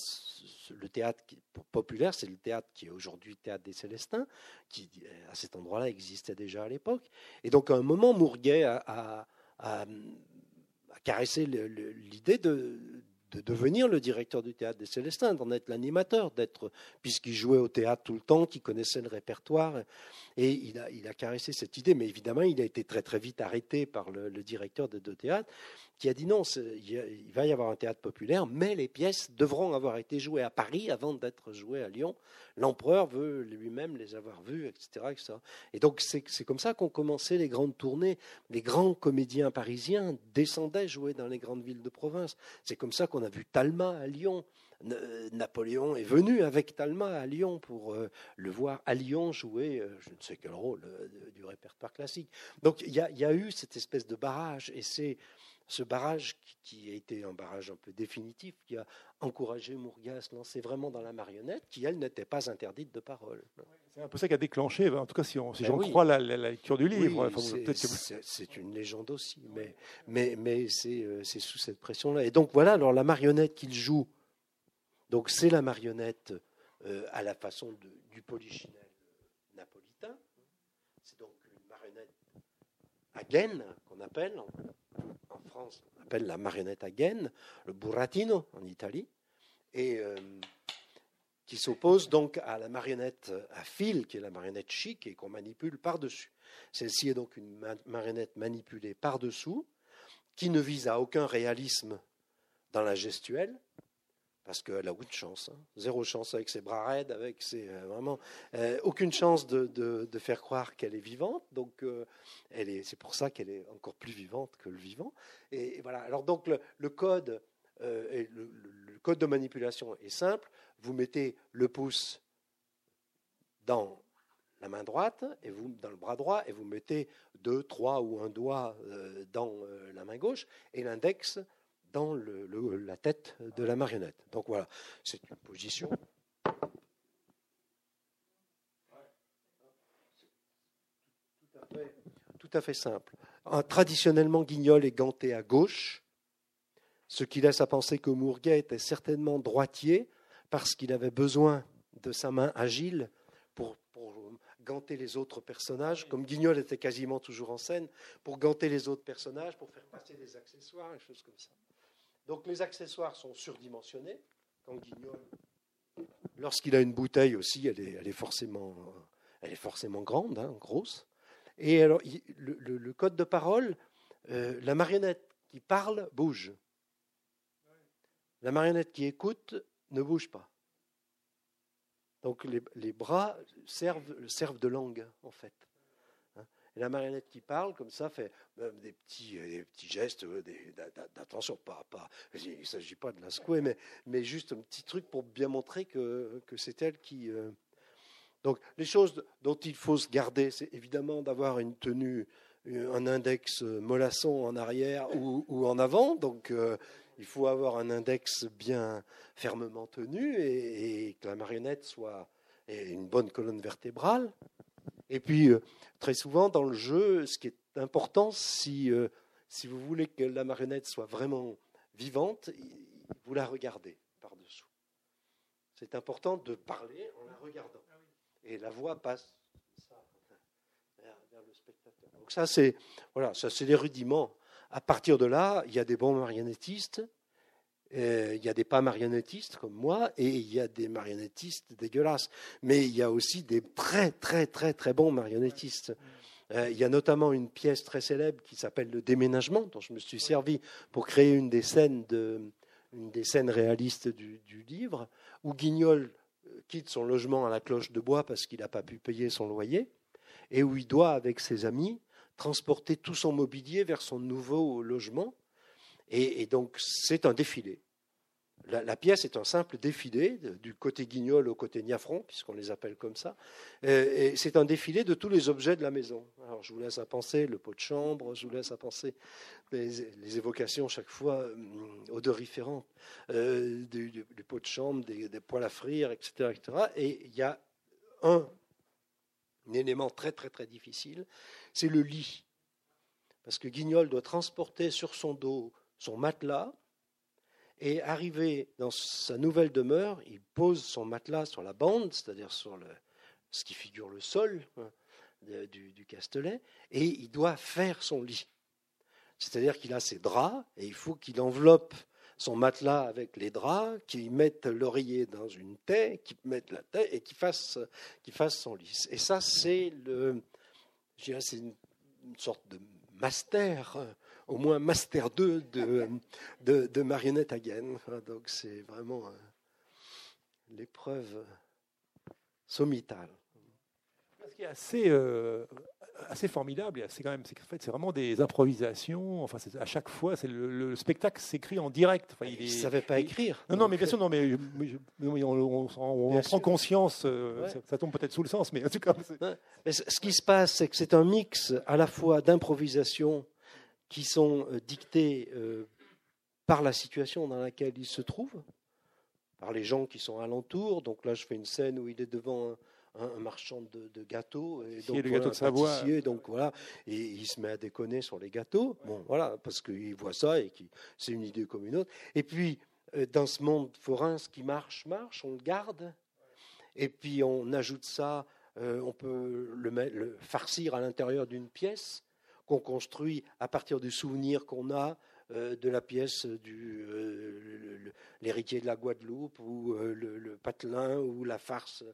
le théâtre populaire, c'est le théâtre qui est aujourd'hui théâtre des Célestins, qui à cet endroit-là existait déjà à l'époque. Et donc à un moment, Mourguet a caressé l'idée de, de devenir le directeur du théâtre des Célestins, d'en être l'animateur, d'être, puisqu'il jouait au théâtre tout le temps, qu'il connaissait le répertoire, et il a, il a caressé cette idée, mais évidemment, il a été très très vite arrêté par le, directeur des deux théâtres, qui a dit non, il va y avoir un théâtre populaire, mais les pièces devront avoir été jouées à Paris avant d'être jouées à Lyon. L'empereur veut lui-même les avoir vues, etc. etc. Et donc c'est comme ça qu'ont commencé les grandes tournées. Les grands comédiens parisiens descendaient jouer dans les grandes villes de province. C'est comme ça qu'on a vu Talma à Lyon. Napoléon est venu avec Talma à Lyon pour euh, le voir à Lyon jouer euh, je ne sais quel rôle euh, du répertoire classique. Donc il y, y, a eu cette espèce de barrage et c'est ce barrage qui a été un barrage un peu définitif, qui a encouragé Mourgas à se lancer vraiment dans la marionnette, qui, elle, n'était pas interdite de parole. C'est un peu ça qui a déclenché, en tout cas si, si ben j'en crois la, lecture du livre. c'est une légende aussi, mais, mais, mais euh, c'est sous cette pression-là. Et donc voilà, alors la marionnette qu'il joue, donc c'est la marionnette euh, à la façon de, du polichinelle napolitain. C'est donc une marionnette à gaine qu'on appelle en France, on appelle la marionnette à gaine, le burattino en Italie, et euh, qui s'oppose donc à la marionnette à fil, qui est la marionnette chic et qu'on manipule par-dessus. Celle-ci est donc une marionnette manipulée par-dessous, qui ne vise à aucun réalisme dans la gestuelle, parce qu'elle a aucune chance, hein. zéro chance avec ses bras raides, avec euh, vraiment euh, aucune chance de, faire croire qu'elle est vivante. Donc euh, c'est pour ça qu'elle est encore plus vivante que le vivant. Et, voilà. Alors donc le, code, de manipulation est simple. Vous mettez le pouce dans la main droite et dans le bras droit et vous mettez deux, trois ou un doigt dans la main gauche et l'index dans le, la tête de la marionnette. Donc voilà, c'est une position. Tout à fait, simple. traditionnellement, Guignol est ganté à gauche, ce qui laisse à penser que Mourguet était certainement droitier parce qu'il avait besoin de sa main agile pour, pour ganter les autres personnages, comme Guignol était quasiment toujours en scène, pour ganter les autres personnages, pour faire passer des accessoires, des choses comme ça. Donc les accessoires sont surdimensionnés. Quand Guignol, lorsqu'il a une bouteille aussi, elle est, forcément, grande, hein, grosse. Et alors, le, code de parole, euh, la marionnette qui parle bouge. La marionnette qui écoute ne bouge pas. Donc les, bras servent de langue, en fait. La marionnette qui parle, comme ça, fait euh, des petits, euh, des petits gestes euh, d'attention. Pas, il ne s'agit pas de la secouer, mais, juste un petit truc pour bien montrer que, c'est elle qui. Donc, les choses dont il faut se garder, c'est évidemment d'avoir une tenue, un index mollasson en arrière ou, en avant. Donc, il faut avoir un index bien fermement tenu et que la marionnette soit une bonne colonne vertébrale. Et puis, très souvent dans le jeu, ce qui est important, si, euh, si vous voulez que la marionnette soit vraiment vivante, vous la regardez par-dessous. C'est important de parler en la regardant. Et la voix passe vers, le spectateur. Donc ça, c'est voilà, ça c'est les rudiments. À partir de là, il y a des bons marionnettistes, euh, il y a des pas marionnettistes comme moi, et il y a des marionnettistes dégueulasses. Mais il y a aussi des très, très, très, très bons marionnettistes. Euh, il y a notamment une pièce très célèbre qui s'appelle Le déménagement, dont je me suis servi pour créer une des scènes, de, une des scènes réalistes du, du livre, où Guignol euh, quitte son logement à la cloche de bois parce qu'il n'a pas pu payer son loyer, et où il doit, avec ses amis, transporter tout son mobilier vers son nouveau logement. Et, donc, c'est un défilé. La, pièce est un simple défilé du côté guignol au côté niafron, puisqu'on les appelle comme ça. Et, c'est un défilé de tous les objets de la maison. Alors, je vous laisse à penser le pot de chambre, je vous laisse à penser les, évocations chaque fois hum, odoriférantes euh, du, pot de chambre, des, poêles à frire, etc.. Et il y a un élément très, très, très difficile, c'est le lit. Parce que Guignol doit transporter sur son dos son matelas, et arrivé dans sa nouvelle demeure, il pose son matelas sur la bande, c'est-à-dire sur ce qui figure le sol hein, du, du, Castellet, et il doit faire son lit. C'est-à-dire qu'il a ses draps, et il faut qu'il enveloppe son matelas avec les draps, qu'il mette l'oreiller dans une taie, qu'il mette la taie et qu'il fasse, son lit. Et ça, c'est le, c'est une, sorte de master, au moins master 2 de, de, de marionnette Hagen. Donc c'est vraiment euh, l'épreuve sommitale. Ce qui est assez, euh, assez formidable, c'est quand même, c'est fait, c'est vraiment des improvisations. Enfin, à chaque fois, c'est le, spectacle s'écrit en direct. Enfin, il ne savait pas écrire. Non, non, mais bien sûr, non, mais, on, on, prend conscience. Euh, ça, tombe peut-être sous le sens, mais en tout cas. ce qui se passe, c'est que c'est un mix à la fois d'improvisation qui sont euh, dictées euh, par la situation dans laquelle il se trouve, par les gens qui sont alentour. Donc là, je fais une scène où il est devant un, marchand de, gâteaux et donc voilà, de Savoie. donc voilà, et il se met à déconner sur les gâteaux. Bon, voilà, parce qu'il voit ça et que c'est une idée comme une autre. Et puis euh, dans ce monde forain, ce qui marche, marche, on le garde. Et puis on ajoute ça, on peut le, le farcir à l'intérieur d'une pièce qu'on construit à partir du souvenir qu'on a euh, de la pièce du euh, l'héritier de la Guadeloupe ou euh, le, patelin ou la farce,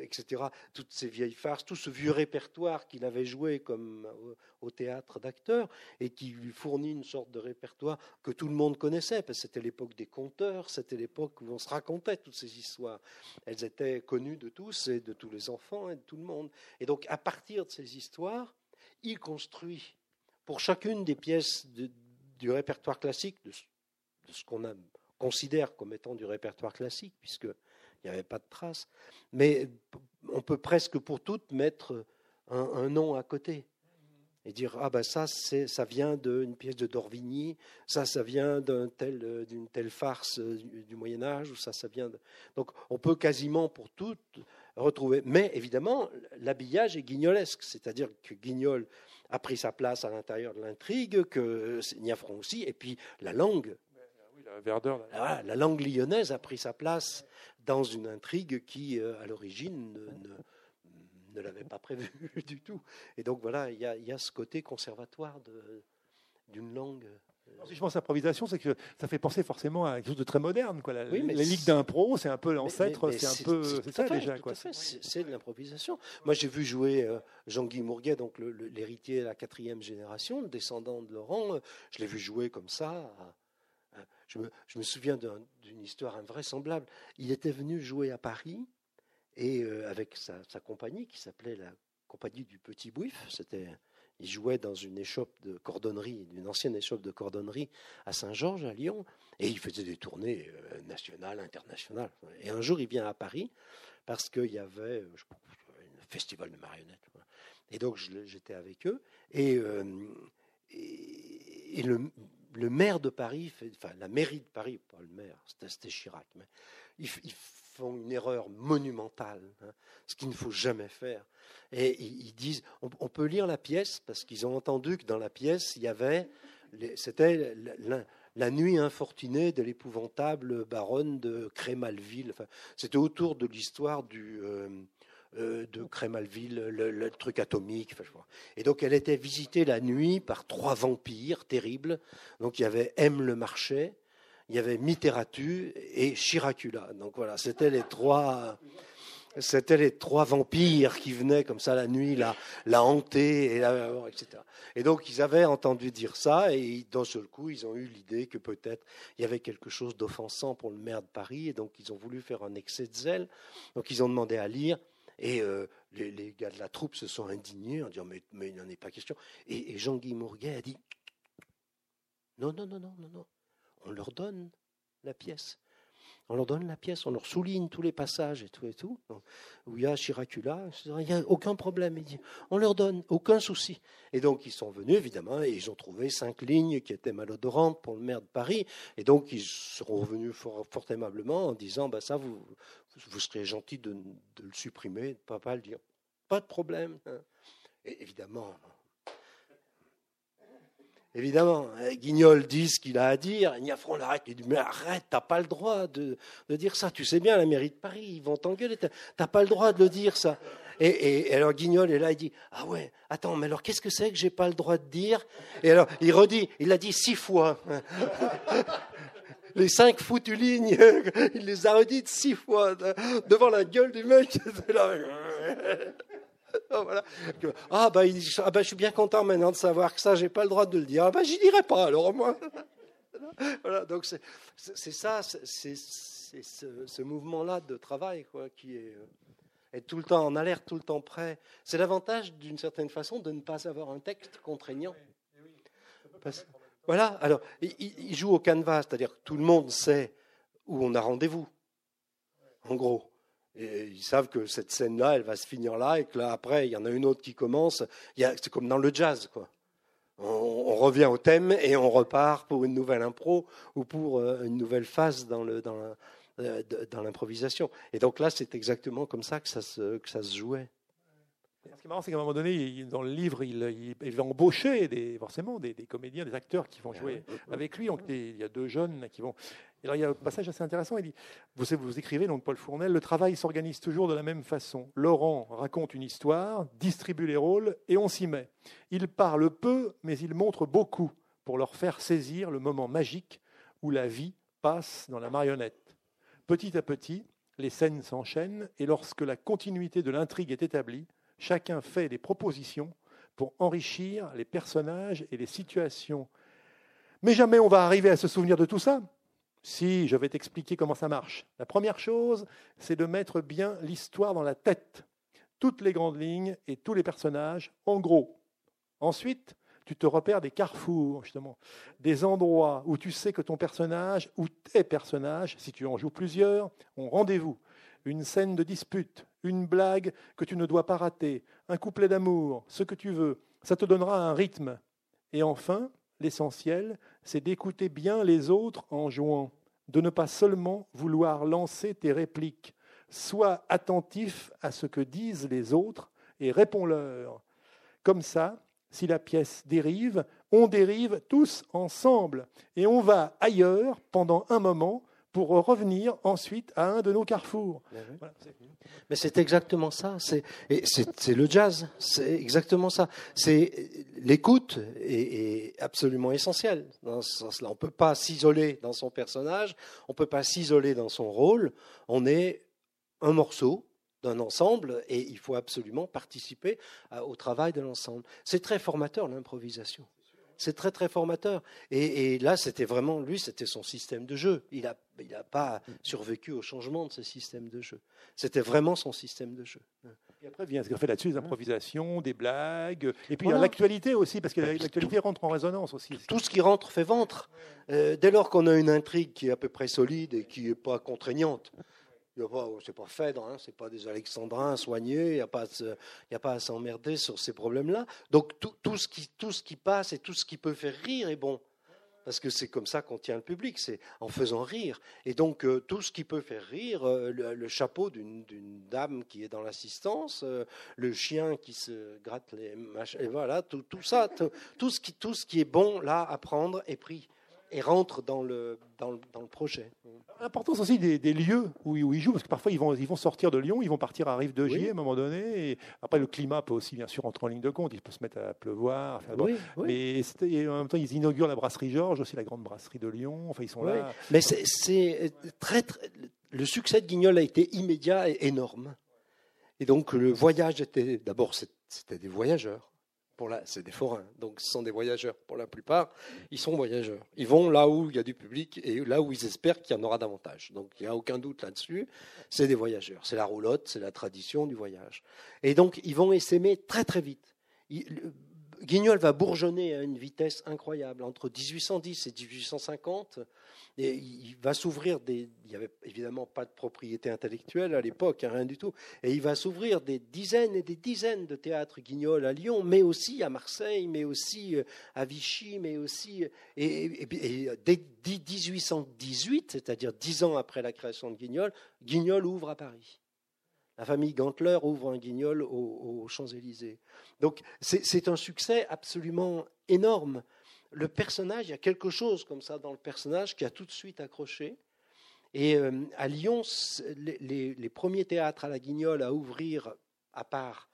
etc. Toutes ces vieilles farces, tout ce vieux répertoire qu'il avait joué comme au, théâtre d'acteurs et qui lui fournit une sorte de répertoire que tout le monde connaissait, parce que c'était l'époque des conteurs, c'était l'époque où on se racontait toutes ces histoires. Elles étaient connues de tous et de tous les enfants et de tout le monde. Et donc à partir de ces histoires, construit pour chacune des pièces du répertoire classique, de, ce qu'on considère comme étant du répertoire classique, puisqu'il n'y avait pas de traces, mais on peut presque pour toutes mettre un, nom à côté et dire ah ben ça c'est ça vient d'une pièce de Dorvigny, ça ça vient d'un tel d'une telle farce du, Moyen Âge ou ça ça vient de... donc on peut quasiment pour toutes retrouver. Mais évidemment, l'habillage est guignolesque, c'est-à-dire que Guignol a pris sa place à l'intérieur de l'intrigue, que Niafron aussi, et puis la langue. la, la, langue lyonnaise a pris sa place dans une intrigue qui, euh, à l'origine, ne, ne, l'avait pas prévu du tout. Et donc voilà, il y a ce côté conservatoire d'une langue si je pense à improvisation, c'est que ça fait penser forcément à quelque chose de très moderne. Quoi. La, oui, mais les ligues d'impro, c'est un peu l'ancêtre, c'est un peu. C'est ça déjà. C'est de l'improvisation. Moi, j'ai vu jouer euh, Jean-Guy Mourguet, donc l'héritier de la quatrième génération, le descendant de Laurent. Euh, je l'ai vu jouer comme ça. Je me, je me souviens d'une histoire invraisemblable. Il était venu jouer à Paris et euh, avec sa, sa compagnie qui s'appelait la Compagnie du Petit Bouif. C'était il jouait dans une échoppe de cordonnerie, une ancienne échoppe de cordonnerie à Saint-Georges, à Lyon, et il faisait des tournées euh, nationales, internationales. Et un jour, il vient à Paris parce qu'il y avait euh, un festival de marionnettes. Et donc, j'étais avec eux, et, euh, le, maire de Paris, enfin la mairie de Paris, pas le maire, c'était Chirac, ils, font une erreur monumentale, hein, ce qu'il ne faut jamais faire. Et ils disent, on, peut lire la pièce, parce qu'ils ont entendu que dans la pièce, il y avait c'était la, nuit infortunée de l'épouvantable baronne de Crémalville. C'était autour de l'histoire. Euh, euh, de Crémalville, le, truc atomique. et donc, elle était visitée la nuit par trois vampires terribles. Donc, il y avait M. le Marchais, il y avait Mitteratu et Chiracula. Donc, voilà, c'était les trois. C'était les trois vampires qui venaient comme ça la nuit la, la hanter, et etc. Et donc ils avaient entendu dire ça, et d'un seul coup, ils ont eu l'idée que peut-être il y avait quelque chose d'offensant pour le maire de Paris, et donc ils ont voulu faire un excès de zèle. Donc ils ont demandé à lire, et euh, les, gars de la troupe se sont indignés en disant mais, mais il n'en est pas question. Et, Jean-Guy Mourguet a dit non, non, non, non, non, non, on leur donne la pièce. On leur donne la pièce, on leur souligne tous les passages et tout et tout, où il y a Chiracula, il n'y a aucun problème. On leur donne, aucun souci. Et donc ils sont venus, évidemment, et ils ont trouvé cinq lignes qui étaient malodorantes pour le maire de Paris. Et donc ils seront revenus fort, aimablement en disant, bah, ça, vous, vous serez gentil de, le supprimer, de ne pas, le dire. Pas de problème. Hein. Et évidemment, Évidemment, hein, Guignol dit ce qu'il a à dire. Niafron l'arrête. Il dit Mais arrête, t'as pas le droit de, dire ça. Tu sais bien, la mairie de Paris, ils vont t'engueuler. T'as pas le droit de le dire, ça. Et, alors Guignol est là, il dit Ah ouais, attends, mais alors qu'est-ce que c'est que j'ai pas le droit de dire? Et alors il redit Il l'a dit six fois. les cinq foutues lignes, il les a redites six fois devant la gueule du mec. Ah, bah, ah bah, je suis bien content maintenant de savoir que ça, j'ai pas le droit de le dire. Ah bah j'y dirai pas alors moi. voilà, donc c'est ça, c'est ce, ce mouvement-là de travail quoi, qui est, est, tout le temps en alerte, tout le temps prêt. C'est l'avantage d'une certaine façon de ne pas avoir un texte contraignant. voilà, alors il, il joue au canevas, c'est-à-dire que tout le monde sait où on a rendez-vous, en gros. Et ils savent que cette scène-là, elle va se finir là, et que là, après, il y en a une autre qui commence. C'est comme dans le jazz, quoi. On, revient au thème et on repart pour une nouvelle impro ou pour euh, une nouvelle phase euh, dans l'improvisation. Et donc là, c'est exactement comme ça que ça se jouait. Ce qui est marrant, c'est qu'à un moment donné, dans le livre, il, il, va embaucher des, forcément des, comédiens, des acteurs qui vont ah jouer avec lui. Donc, il y a deux jeunes qui vont. Et alors, il y a un passage assez intéressant. Il dit Vous, vous écrivez, donc Paul Fournel, le travail s'organise toujours de la même façon. Laurent raconte une histoire, distribue les rôles et on s'y met. Il parle peu, mais il montre beaucoup pour leur faire saisir le moment magique où la vie passe dans la marionnette. Petit à petit, les scènes s'enchaînent et lorsque la continuité de l'intrigue est établie, Chacun fait des propositions pour enrichir les personnages et les situations. Mais jamais on va arriver à se souvenir de tout ça. Si, je vais t'expliquer comment ça marche. La première chose, c'est de mettre bien l'histoire dans la tête. Toutes les grandes lignes et tous les personnages, en gros. Ensuite, tu te repères des carrefours, justement, des endroits où tu sais que ton personnage ou tes personnages, si tu en joues plusieurs, ont rendez-vous une scène de dispute, une blague que tu ne dois pas rater, un couplet d'amour, ce que tu veux. Ça te donnera un rythme. Et enfin, l'essentiel, c'est d'écouter bien les autres en jouant, de ne pas seulement vouloir lancer tes répliques. Sois attentif à ce que disent les autres et réponds-leur. Comme ça, si la pièce dérive, on dérive tous ensemble et on va ailleurs pendant un moment pour revenir ensuite à un de nos carrefours. Mais c'est exactement ça. C'est le jazz. C'est exactement ça. C'est l'écoute est, absolument essentielle dans ce sens-là. On ne peut pas s'isoler dans son personnage. On ne peut pas s'isoler dans son rôle. On est un morceau d'un ensemble et il faut absolument participer au travail de l'ensemble. C'est très formateur l'improvisation. C'est très très formateur. Et, là, c'était vraiment, lui, c'était son système de jeu. Il n'a il a pas survécu au changement de ce système de jeu. C'était vraiment son système de jeu. Et après vient ce qu'on fait là-dessus, des improvisations, des blagues, et puis l'actualité aussi, parce que l'actualité rentre en résonance aussi. Tout ce qui rentre fait ventre. Euh, dès lors qu'on a une intrigue qui est à peu près solide et qui n'est pas contraignante, c'est pas Phèdre, hein, c'est pas des Alexandrins soignés, il n'y a, pas à s'emmerder sur ces problèmes-là. Donc tout, tout, ce qui, tout ce qui passe et tout ce qui peut faire rire est bon. parce que c'est comme ça qu'on tient le public, c'est en faisant rire. Et donc euh, tout ce qui peut faire rire, euh, le, chapeau d'une dame qui est dans l'assistance, euh, le chien qui se gratte les machins, et voilà, tout, tout ça, tout, ce qui, tout ce qui est bon là à prendre est pris et rentre dans le, dans le, dans le projet. L'importance aussi des, des, lieux où, où, ils jouent, parce que parfois ils vont, ils vont sortir de Lyon, ils vont partir à Rive de Gier à un moment donné. Et après, le climat peut aussi bien sûr entrer en ligne de compte. Il peut se mettre à pleuvoir. oui, oui. Mais en même temps, ils inaugurent la brasserie Georges, aussi la grande brasserie de Lyon. Enfin, ils sont là. Mais c'est très, très, le succès de Guignol a été immédiat et énorme. Et donc le voyage était d'abord c'était des voyageurs c'est des forains, donc ce sont des voyageurs. Pour la plupart, ils sont voyageurs. Ils vont là où il y a du public et là où ils espèrent qu'il y en aura davantage. Donc il n'y a aucun doute là-dessus. C'est des voyageurs. C'est la roulotte, c'est la tradition du voyage. Et donc ils vont s'aimer très très vite. Guignol va bourgeonner à une vitesse incroyable. Entre 1810 et 1850, il va s'ouvrir des. Il n'y avait évidemment pas de propriété intellectuelle à l'époque, hein, rien du tout. Et il va s'ouvrir des dizaines et des dizaines de théâtres guignols à Lyon, mais aussi à Marseille, mais aussi euh, à Vichy, mais aussi. Et, dès 1818, c'est-à-dire dix ans après la création de Guignol, Guignol ouvre à Paris. La famille Gantler ouvre un guignol aux Champs-Élysées. Donc c'est un succès absolument énorme le personnage, il y a quelque chose comme ça dans le personnage qui a tout de suite accroché. Et euh, à Lyon, les, premiers théâtres à la Guignole à ouvrir, à part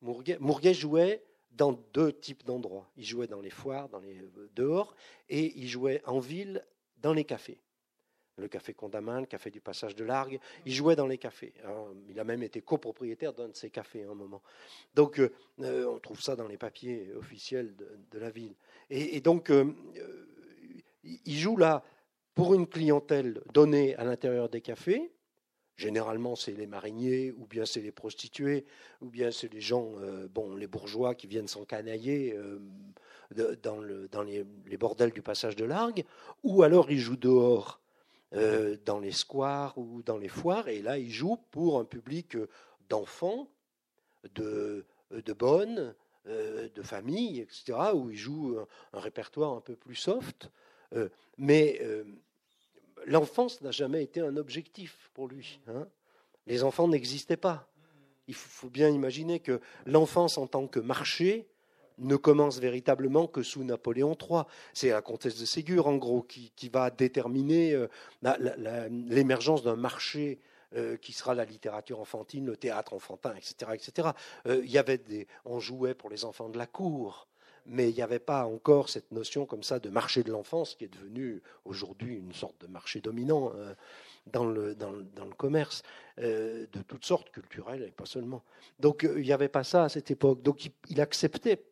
Mourguet, Mourguet jouait dans deux types d'endroits. Il jouait dans les foires, dans les euh, dehors, et il jouait en ville, dans les cafés. Le café Condamin, le café du Passage de Largue, il jouait dans les cafés. il a même été copropriétaire d'un de ces cafés à un moment. Donc, euh, on trouve ça dans les papiers officiels de la ville. Et, donc, euh, euh, il joue là pour une clientèle donnée à l'intérieur des cafés. Généralement, c'est les mariniers, ou bien c'est les prostituées, ou bien c'est les gens, euh, bon, les bourgeois qui viennent s'encanailler dans, le, dans les, bordels du passage de Largue, ou alors il joue dehors, dans les squares ou dans les foires, et là, il joue pour un public d'enfants, de, de bonnes, euh, de famille, etc., où il joue un, répertoire un peu plus soft. Euh, mais euh, l'enfance n'a jamais été un objectif pour lui. Hein. Les enfants n'existaient pas. Il faut bien imaginer que l'enfance en tant que marché ne commence véritablement que sous Napoléon III. C'est la comtesse de Ségur, en gros, qui, va déterminer l'émergence d'un marché euh, qui sera la littérature enfantine, le théâtre enfantin, etc. etc. Euh, y avait des, on jouait pour les enfants de la cour, mais il n'y avait pas encore cette notion comme ça de marché de l'enfance qui est devenu aujourd'hui une sorte de marché dominant euh, dans, le, dans, le commerce, de toutes sortes, culturelles et pas seulement. Donc il n'y avait pas ça à cette époque. Donc il, acceptait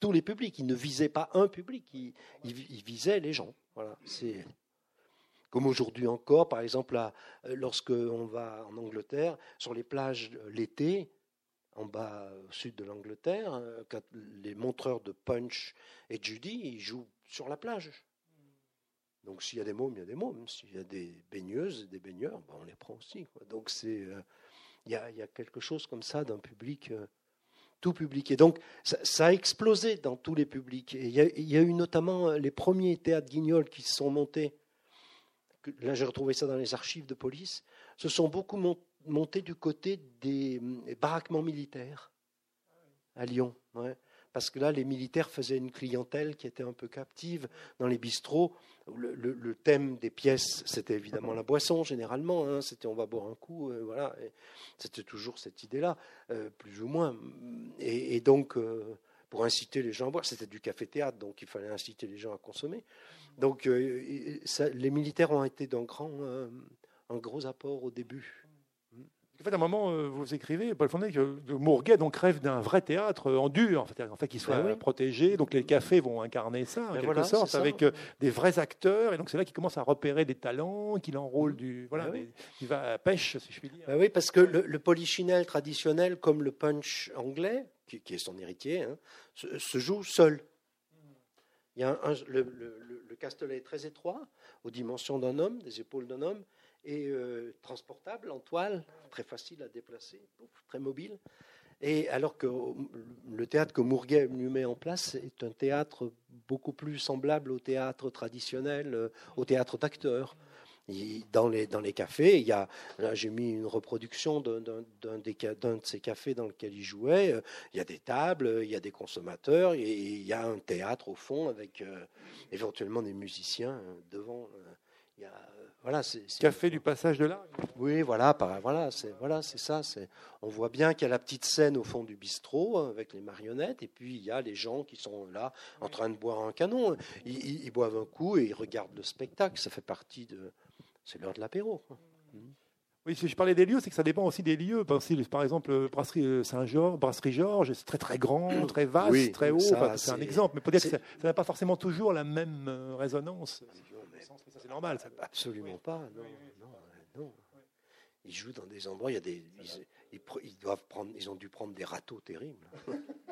tous les publics. Il ne visait pas un public, il, il visait les gens. Voilà, c'est comme aujourd'hui encore, par exemple, euh, lorsque on va en Angleterre, sur les plages euh, l'été, en bas au sud de l'Angleterre, euh, les montreurs de Punch et Judy, ils jouent sur la plage. Donc s'il y a des mômes, il y a des mômes. S'il y a des baigneuses, des baigneurs, ben, on les prend aussi. Donc il y, a, quelque chose comme ça d'un public, tout public. Et donc ça, a explosé dans tous les publics. Il y, y, a eu notamment les premiers théâtres guignols qui se sont montés là j'ai retrouvé ça dans les archives de police, se sont beaucoup montés du côté des baraquements militaires à Lyon. Parce que là, les militaires faisaient une clientèle qui était un peu captive dans les bistrots. Le, thème des pièces, c'était évidemment la boisson, généralement. Hein. c'était on va boire un coup, euh, voilà. C'était toujours cette idée-là, euh, plus ou moins. Et, donc, euh, pour inciter les gens à boire, c'était du café-théâtre, donc il fallait inciter les gens à consommer. Donc euh, les militaires ont été d'un grand, euh, un gros apport au début. En fait, à un moment, euh, vous écrivez, Paul Fondet, que Mourguet donc rêve d'un vrai théâtre en dur, en fait, qu'il soit ben protégé. Donc les cafés vont incarner ça, en ben quelque sorte, avec des vrais acteurs. Et donc c'est là qu'il commence à repérer des talents, qu'il enrôle du, voilà, ben il va à pêche, si je puis dire. oui, parce que le, polichinelle traditionnel, comme le punch anglais, qui, est son héritier, hein, se, joue seul. Il y a un, le, le castelet est très étroit, aux dimensions d'un homme, des épaules d'un homme, et euh, transportable en toile, très facile à déplacer, très mobile. Et alors que le théâtre que Mourguet lui met en place est un théâtre beaucoup plus semblable au théâtre traditionnel, euh, au théâtre d'acteurs. Dans les, dans les cafés, il y a, là j'ai mis une reproduction d'un de ces cafés dans lequel il jouait. Euh, il y a des tables, il y a des consommateurs, et il y a un théâtre au fond avec euh, éventuellement des musiciens devant. Il y a voilà, c'est café du passage de là. Oui, voilà, voilà, c'est voilà, c'est ça. C'est on voit bien qu'il y a la petite scène au fond du bistrot hein, avec les marionnettes, et puis il y a les gens qui sont là en train de boire un canon. Ils, boivent un coup et ils regardent le spectacle. Ça fait partie de, c'est l'heure de l'apéro. Oui, si je parlais des lieux, c'est que ça dépend aussi des lieux. Par exemple, brasserie euh, Saint-Georges, brasserie Georges, c'est très très grand, très vaste, très haut. c'est un exemple, mais peut-être que ça n'a pas forcément toujours la même euh, résonance normal. Ça. Absolument pas. Non, non, Ils jouent dans des endroits, il y a des, ils, doivent prendre, ils ont dû prendre des râteaux terribles.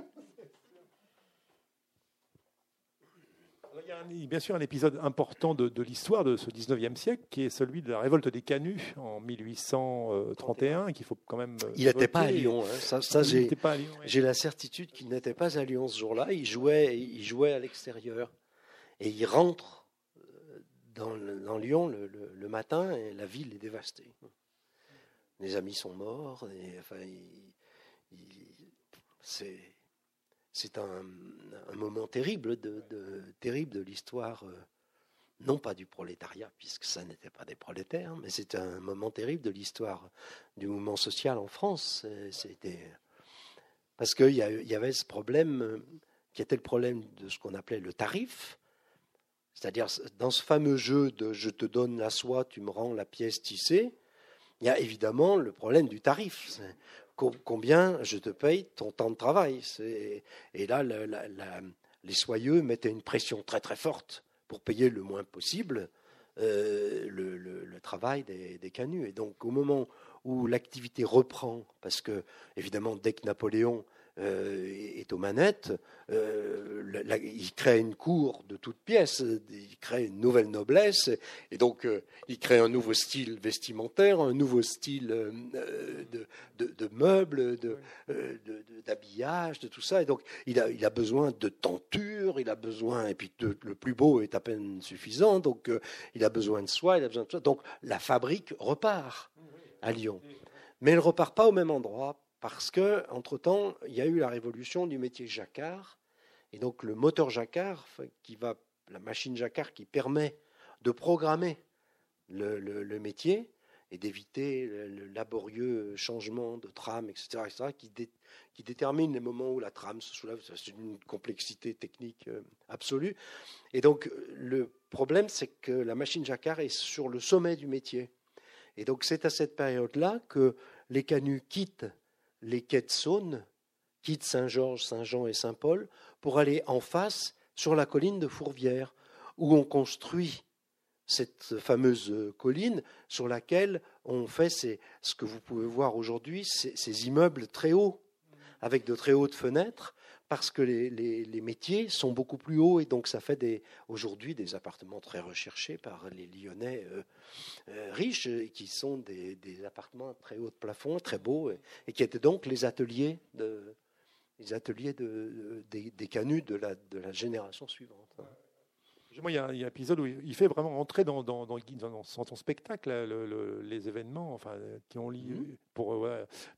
y a bien sûr un épisode important de, l'histoire de ce 19e siècle qui est celui de la révolte des Canuts en 1831 qu'il faut quand même euh, il n'était pas à Lyon hein. ça, j'ai la certitude qu'il n'était pas à Lyon ce jour-là il jouait il jouait à l'extérieur et il rentre dans, Lyon le, matin et la ville est dévastée. Les amis sont morts. Et, enfin, c'est c'est un, moment terrible de, l'histoire, euh, non pas du prolétariat, puisque ça n'était pas des prolétaires, mais c'est un moment terrible de l'histoire du mouvement social en France. C'était parce qu'il y, y, avait ce problème euh, qui était le problème de ce qu'on appelait le tarif, c'est-à-dire, dans ce fameux jeu de je te donne la soie, tu me rends la pièce tissée, il y a évidemment le problème du tarif. Combien je te paye ton temps de travail Et là, les soyeux mettaient une pression très très forte pour payer le moins possible euh, le, travail des, des canuts. Et donc, au moment où l'activité reprend, parce que, évidemment, dès que Napoléon euh, est aux manettes, euh, il crée une cour de toutes pièces, il crée une nouvelle noblesse, et donc euh, il crée un nouveau style vestimentaire, un nouveau style de, meubles, d'habillage, de, tout ça. Et donc il a, il a besoin de tenture, il a besoin, et puis le plus beau est à peine suffisant, donc il a besoin de soie, il a besoin de Donc la fabrique repart à Lyon. Mais elle ne repart pas au même endroit parce que entre-temps, il y a eu la révolution du métier jacquard, et donc le moteur jacquard, qui va, la machine jacquard qui permet de programmer le, métier et d'éviter le, laborieux changement de trame, etc., etc. qui, qui, détermine les moments où la trame se soulève. C'est une complexité technique euh, absolue. Et donc le problème, c'est que la machine jacquard est sur le sommet du métier. Et donc c'est à cette période-là que les canuts quittent les quais de Saône, quittent Saint-Georges, Saint-Jean et Saint-Paul pour aller en face sur la colline de Fourvière, où on construit cette fameuse colline sur laquelle on fait ce que vous pouvez voir aujourd'hui, ces immeubles très hauts, avec de très hautes fenêtres, parce que les, métiers sont beaucoup plus hauts et donc ça fait aujourd'hui des appartements très recherchés par les Lyonnais euh, euh, riches qui sont des, appartements très haut de plafond, très beaux et, qui étaient donc les ateliers de, les ateliers de, des, des canuts de la, de la génération suivante. Moi, il y, a, un épisode où il fait vraiment entrer dans, dans, dans, son spectacle les événements enfin, qui ont lieu mhm. pour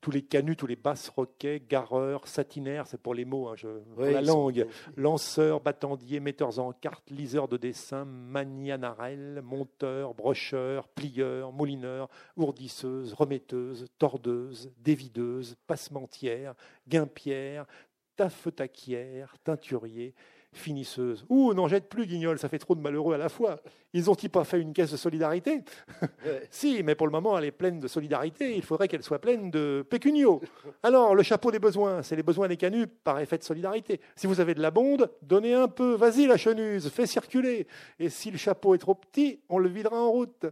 tous les canuts, tous les basses roquets, gareurs, satinaires, c'est pour les mots, hein, je, pour la langue, lanceurs, battandiers, metteurs en carte, liseurs de dessins, manianarelles, monteurs, brocheurs, plieurs, moulineurs, ourdisseuses, remetteuses, tordeuses, dévideuses, passementières, guimpières, taffetaquières, teinturiers finisseuse. Ouh, n'en jette plus, Guignol, ça fait trop de malheureux à la fois. Ils ont-ils pas fait une caisse de solidarité Si, mais pour le moment, elle est pleine de solidarité. Il faudrait qu'elle soit pleine de pécunio. Alors, le chapeau des besoins, c'est les besoins des canuts par effet de solidarité. Si vous avez de la bonde, donnez un peu. Vas-y, la chenuse, fais circuler. Et si le chapeau est trop petit, on le videra en route.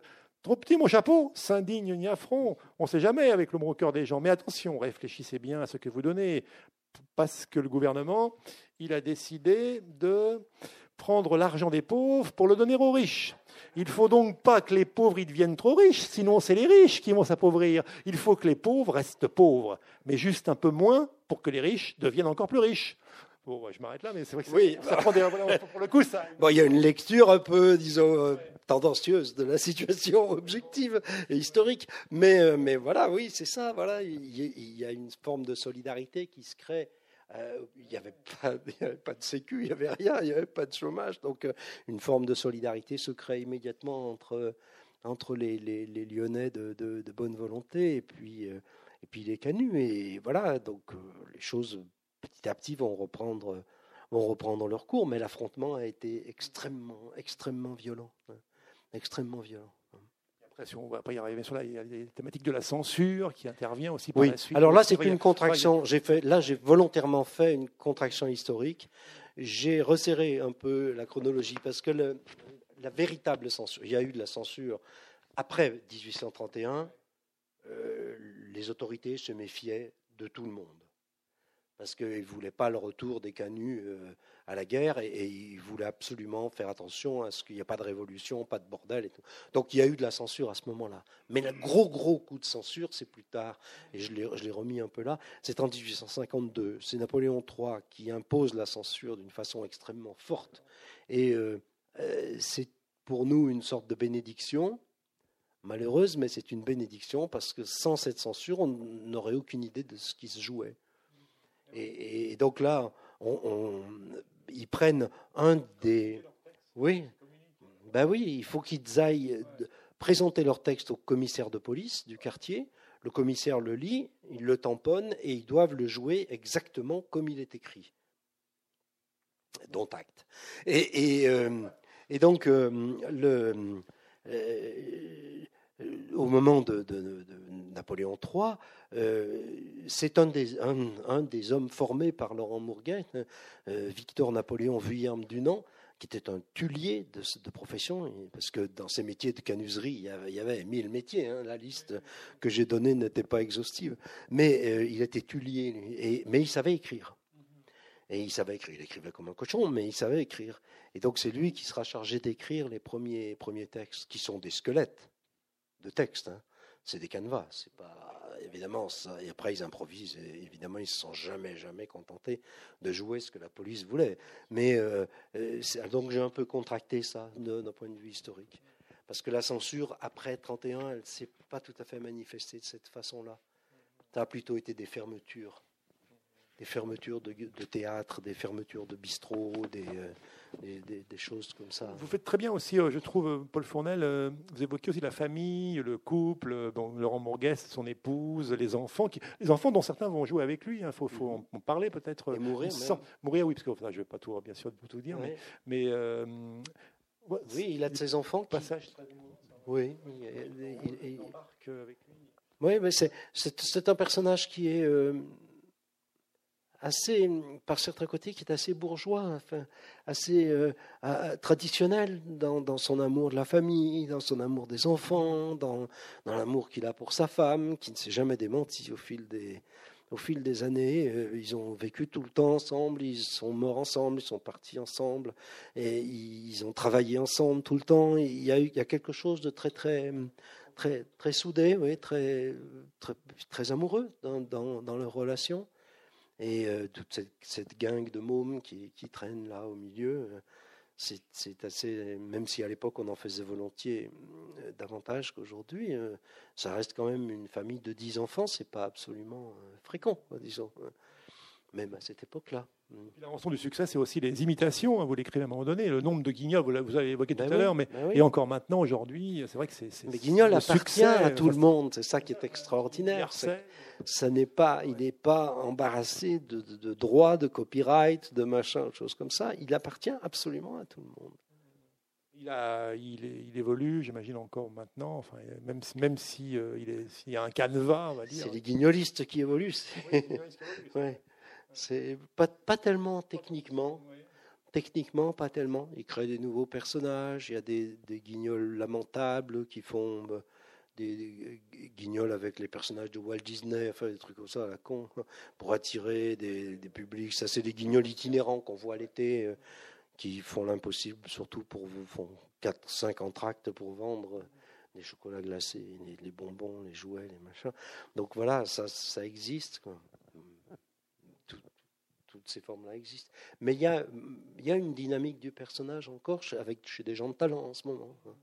Trop petit mon chapeau s'indigne Niafron. On ne sait jamais avec le broker des gens. Mais attention, réfléchissez bien à ce que vous donnez. Parce que le gouvernement, il a décidé de prendre l'argent des pauvres pour le donner aux riches. Il faut donc pas que les pauvres y deviennent trop riches, sinon c'est les riches qui vont s'appauvrir. Il faut que les pauvres restent pauvres, mais juste un peu moins pour que les riches deviennent encore plus riches. Bon, je m'arrête là, mais c'est vrai que oui, ça, prend des, pour le coup, ça. Bon, il y a une lecture un peu, disons, euh, tendancieuse de la situation objective et historique, mais, euh, mais voilà, oui, c'est ça. Voilà, il y a une forme de solidarité qui se crée euh, il n'y avait, pas de sécu, il n'y avait rien, il n'y avait pas de chômage. Donc euh, une forme de solidarité se crée immédiatement entre, entre les, Lyonnais de, de, bonne volonté et puis, euh, et puis les canuts. Et voilà, donc les choses petit à petit vont reprendre, vont reprendre leur cours, mais l'affrontement a été extrêmement, extrêmement violent. Hein, extrêmement violent on va pas y arriver sur là. Il y a les thématiques de la censure qui intervient aussi par oui. la suite. Alors là, c'est une contraction. J'ai fait, là, j'ai volontairement fait une contraction historique. J'ai resserré un peu la chronologie parce que la véritable censure, il y a eu de la censure après 1831. Euh, les autorités se méfiaient de tout le monde parce qu'ils ne voulaient pas le retour des canuts euh, à la guerre et, il voulait absolument faire attention à ce qu'il n'y ait pas de révolution, pas de bordel et. Donc il y a eu de la censure à ce moment-là. Mais le gros gros coup de censure, c'est plus tard, et je l'ai remis un peu là, c'est en 1852. C'est Napoléon III qui impose la censure d'une façon extrêmement forte. Et euh, euh, c'est pour nous une sorte de bénédiction, malheureuse, mais c'est une bénédiction parce que sans cette censure, on n'aurait aucune idée de ce qui se jouait. Et, donc là, ils prennent un des. Oui, ben oui, il faut qu'ils aillent présenter leur texte au commissaire de police du quartier. Le commissaire le lit, il le tamponne et ils doivent le jouer exactement comme il est écrit. Dont acte. Et, euh, donc, euh, le, euh, au moment de, Napoléon III, c'est un des, hommes formés par Laurent Mourguet, hein, euh, Victor Napoléon Vuillerme Dunant, qui était un tulier de, profession, parce que dans ces métiers de canuserie, il y avait, mille métiers. Hein, la liste que j'ai donnée n'était pas exhaustive, mais euh, il était tulier, et, mais il savait écrire. Et il savait écrire, il écrivait comme un cochon, mais il savait écrire. Et donc c'est lui qui sera chargé d'écrire les premiers textes, qui sont des squelettes de textes. Hein. C'est des canevas, c'est pas évidemment, ça, et après ils improvisent. Et évidemment, ils se sont jamais, jamais contentés de jouer ce que la police voulait. Mais euh, euh, donc j'ai un peu contracté ça d'un point de vue historique, parce que la censure après 31, elle s'est pas tout à fait manifestée de cette façon-là. Ça a plutôt été des fermetures des fermetures de, théâtre, des fermetures de bistrots, euh, des, des, choses comme ça. Vous faites très bien aussi, euh, je trouve, euh, Paul Fournel, vous évoquez aussi la famille, le couple, bon, Laurent Mourguès, son épouse, les enfants, qui, les enfants dont certains vont jouer avec lui. Il hein, faut, faut mhm. en, parler peut-être. Et mourir. mourir, oui, parce que je ne vais pas tout, bien sûr tout dire, mais, mais oui, il a de ses enfants. Passage très Oui, il, Oui, mais c'est un personnage qui est assez, par certains côtés, qui est assez bourgeois, enfin, assez euh, traditionnel dans, son amour de la famille, dans son amour des enfants, dans, l'amour qu'il a pour sa femme, qui ne s'est jamais démenti au fil des, années. Euh, ils ont vécu tout le temps ensemble, ils sont morts ensemble, ils sont partis ensemble, et ils ont travaillé ensemble tout le temps. Il y a, quelque chose de très, très, très, très soudé, oui, très, très, très amoureux dans, dans, dans leur relation. Et euh, toute cette, gang de mômes qui, qui traînent là au milieu, euh, c'est assez. Même si à l'époque on en faisait volontiers euh, davantage qu'aujourd'hui, ça reste quand même une famille de dix enfants, c'est pas absolument fréquent, disons, même à cette époque-là. La rançon du succès, c'est aussi les imitations. Hein, vous l'écrivez à un moment donné. Le nombre de guignols, vous avez évoqué tout ben à l'heure, mais ben et encore maintenant, aujourd'hui, c'est vrai que c'est. Mais Guignol appartient à tout le monde. C'est ça qui est extraordinaire. ça n'est pas, il n'est pas embarrassé de, de, droits, de copyright, de machin, de choses comme ça. Il appartient absolument à tout le monde. Il, a, il, il évolue, j'imagine encore maintenant. Enfin, même, même si euh, il, est, y a un canevas, on va dire. C'est les guignolistes qui évoluent. Oui, C'est pas, pas tellement techniquement. Techniquement, pas tellement. Il crée des nouveaux personnages. Il y a des, des guignols lamentables qui font bah, des, guignols avec les personnages de Walt Disney, enfin des trucs comme ça à la con, pour attirer des, des publics. Ça, c'est des guignols itinérants qu'on voit l'été, euh, qui font l'impossible, surtout pour vous font 4, 5 entractes pour vendre les chocolats glacés, les, bonbons, les jouets, les machins. Donc voilà, ça, ça existe. Toutes ces formes-là existent. Mais il y a, y a une dynamique du personnage encore avec, chez des gens de talent en ce moment. Hein.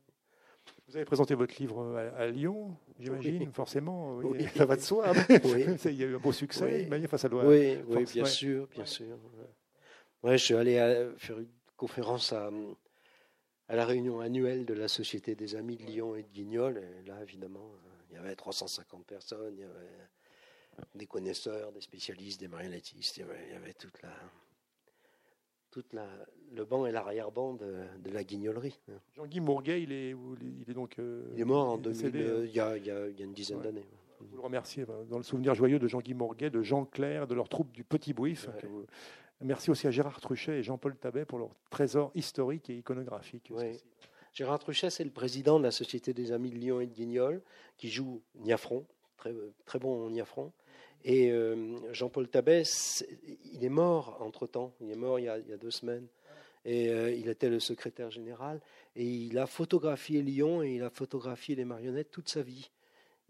Vous avez présenté votre livre à, Lyon, j'imagine, forcément. Oui, Ça va de soi. il y a eu un beau succès. Oui, ça doit oui, oui bien sûr, bien sûr. Ouais, je suis allé faire une conférence à, à la réunion annuelle de la Société des Amis de Lyon et de Guignol. Et là, évidemment, il y avait 350 personnes, il y avait des connaisseurs, des spécialistes, des marionnettistes, il y avait, toute la, toute la, le banc et l'arrière-ban de, de, la guignolerie. Jean-Guy Mourguet, il est, il est donc. Euh, il est mort en 2000, euh, il, y a, il, y a, il, y a, une dizaine d'années. Vous le remerciez dans le souvenir joyeux de Jean-Guy Mourguet, de Jean Clair, de leur troupe du Petit Bouif. Merci aussi à Gérard Truchet et Jean-Paul Tabet pour leur trésor historique et iconographique. Gérard Truchet, c'est le président de la Société des Amis de Lyon et de Guignol, qui joue Niafron, très, bon Niafron. Et euh, Jean-Paul Tabet, il est mort entre-temps, il est mort il y a, deux semaines. Et euh, il était le secrétaire général. Et il a photographié Lyon et il a photographié les marionnettes toute sa vie.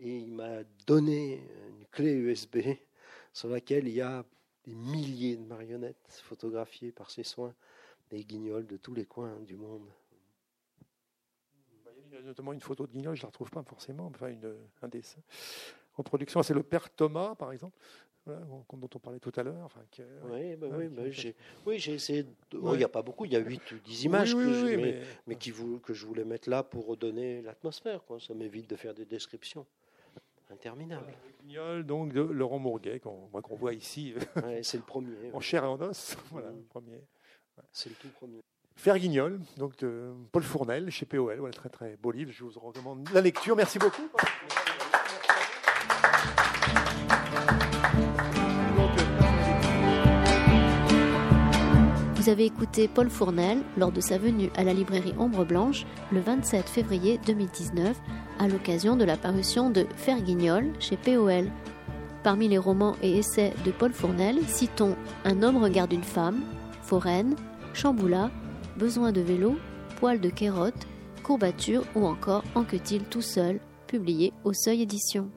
Et il m'a donné une clé USB sur laquelle il y a des milliers de marionnettes photographiées par ses soins, des guignols de tous les coins du monde. Il y a notamment une photo de guignol, je ne la retrouve pas forcément, enfin un dessin. En production, c'est le père Thomas, par exemple, dont on parlait tout à l'heure. Enfin, oui, bah oui, bah j'ai, oui, j'ai essayé. Oh, il n'y a pas beaucoup, il y a 8 ou 10 images que, je, mais, mais, qui que je voulais mettre là pour redonner l'atmosphère. Quoi. Ça m'évite de faire des descriptions interminable. Le donc de Laurent Mourguet, qu'on voit ici. c'est le premier. en chair et en os. Voilà, le premier. C'est le tout premier. Faire Guignol, donc de Paul Fournel chez POL. Voilà, très très beau livre. Je vous recommande la lecture. Merci beaucoup. Avez écouté Paul Fournel lors de sa venue à la librairie Ombre Blanche le 27 février 2019 à l'occasion de la parution de Ferguignol chez POL. Parmi les romans et essais de Paul Fournel, citons Un homme regarde une femme, Foraine, Chamboula, Besoin de vélo, Poil de kérotte, Courbature ou encore En que-t-il tout seul, publié au Seuil Édition.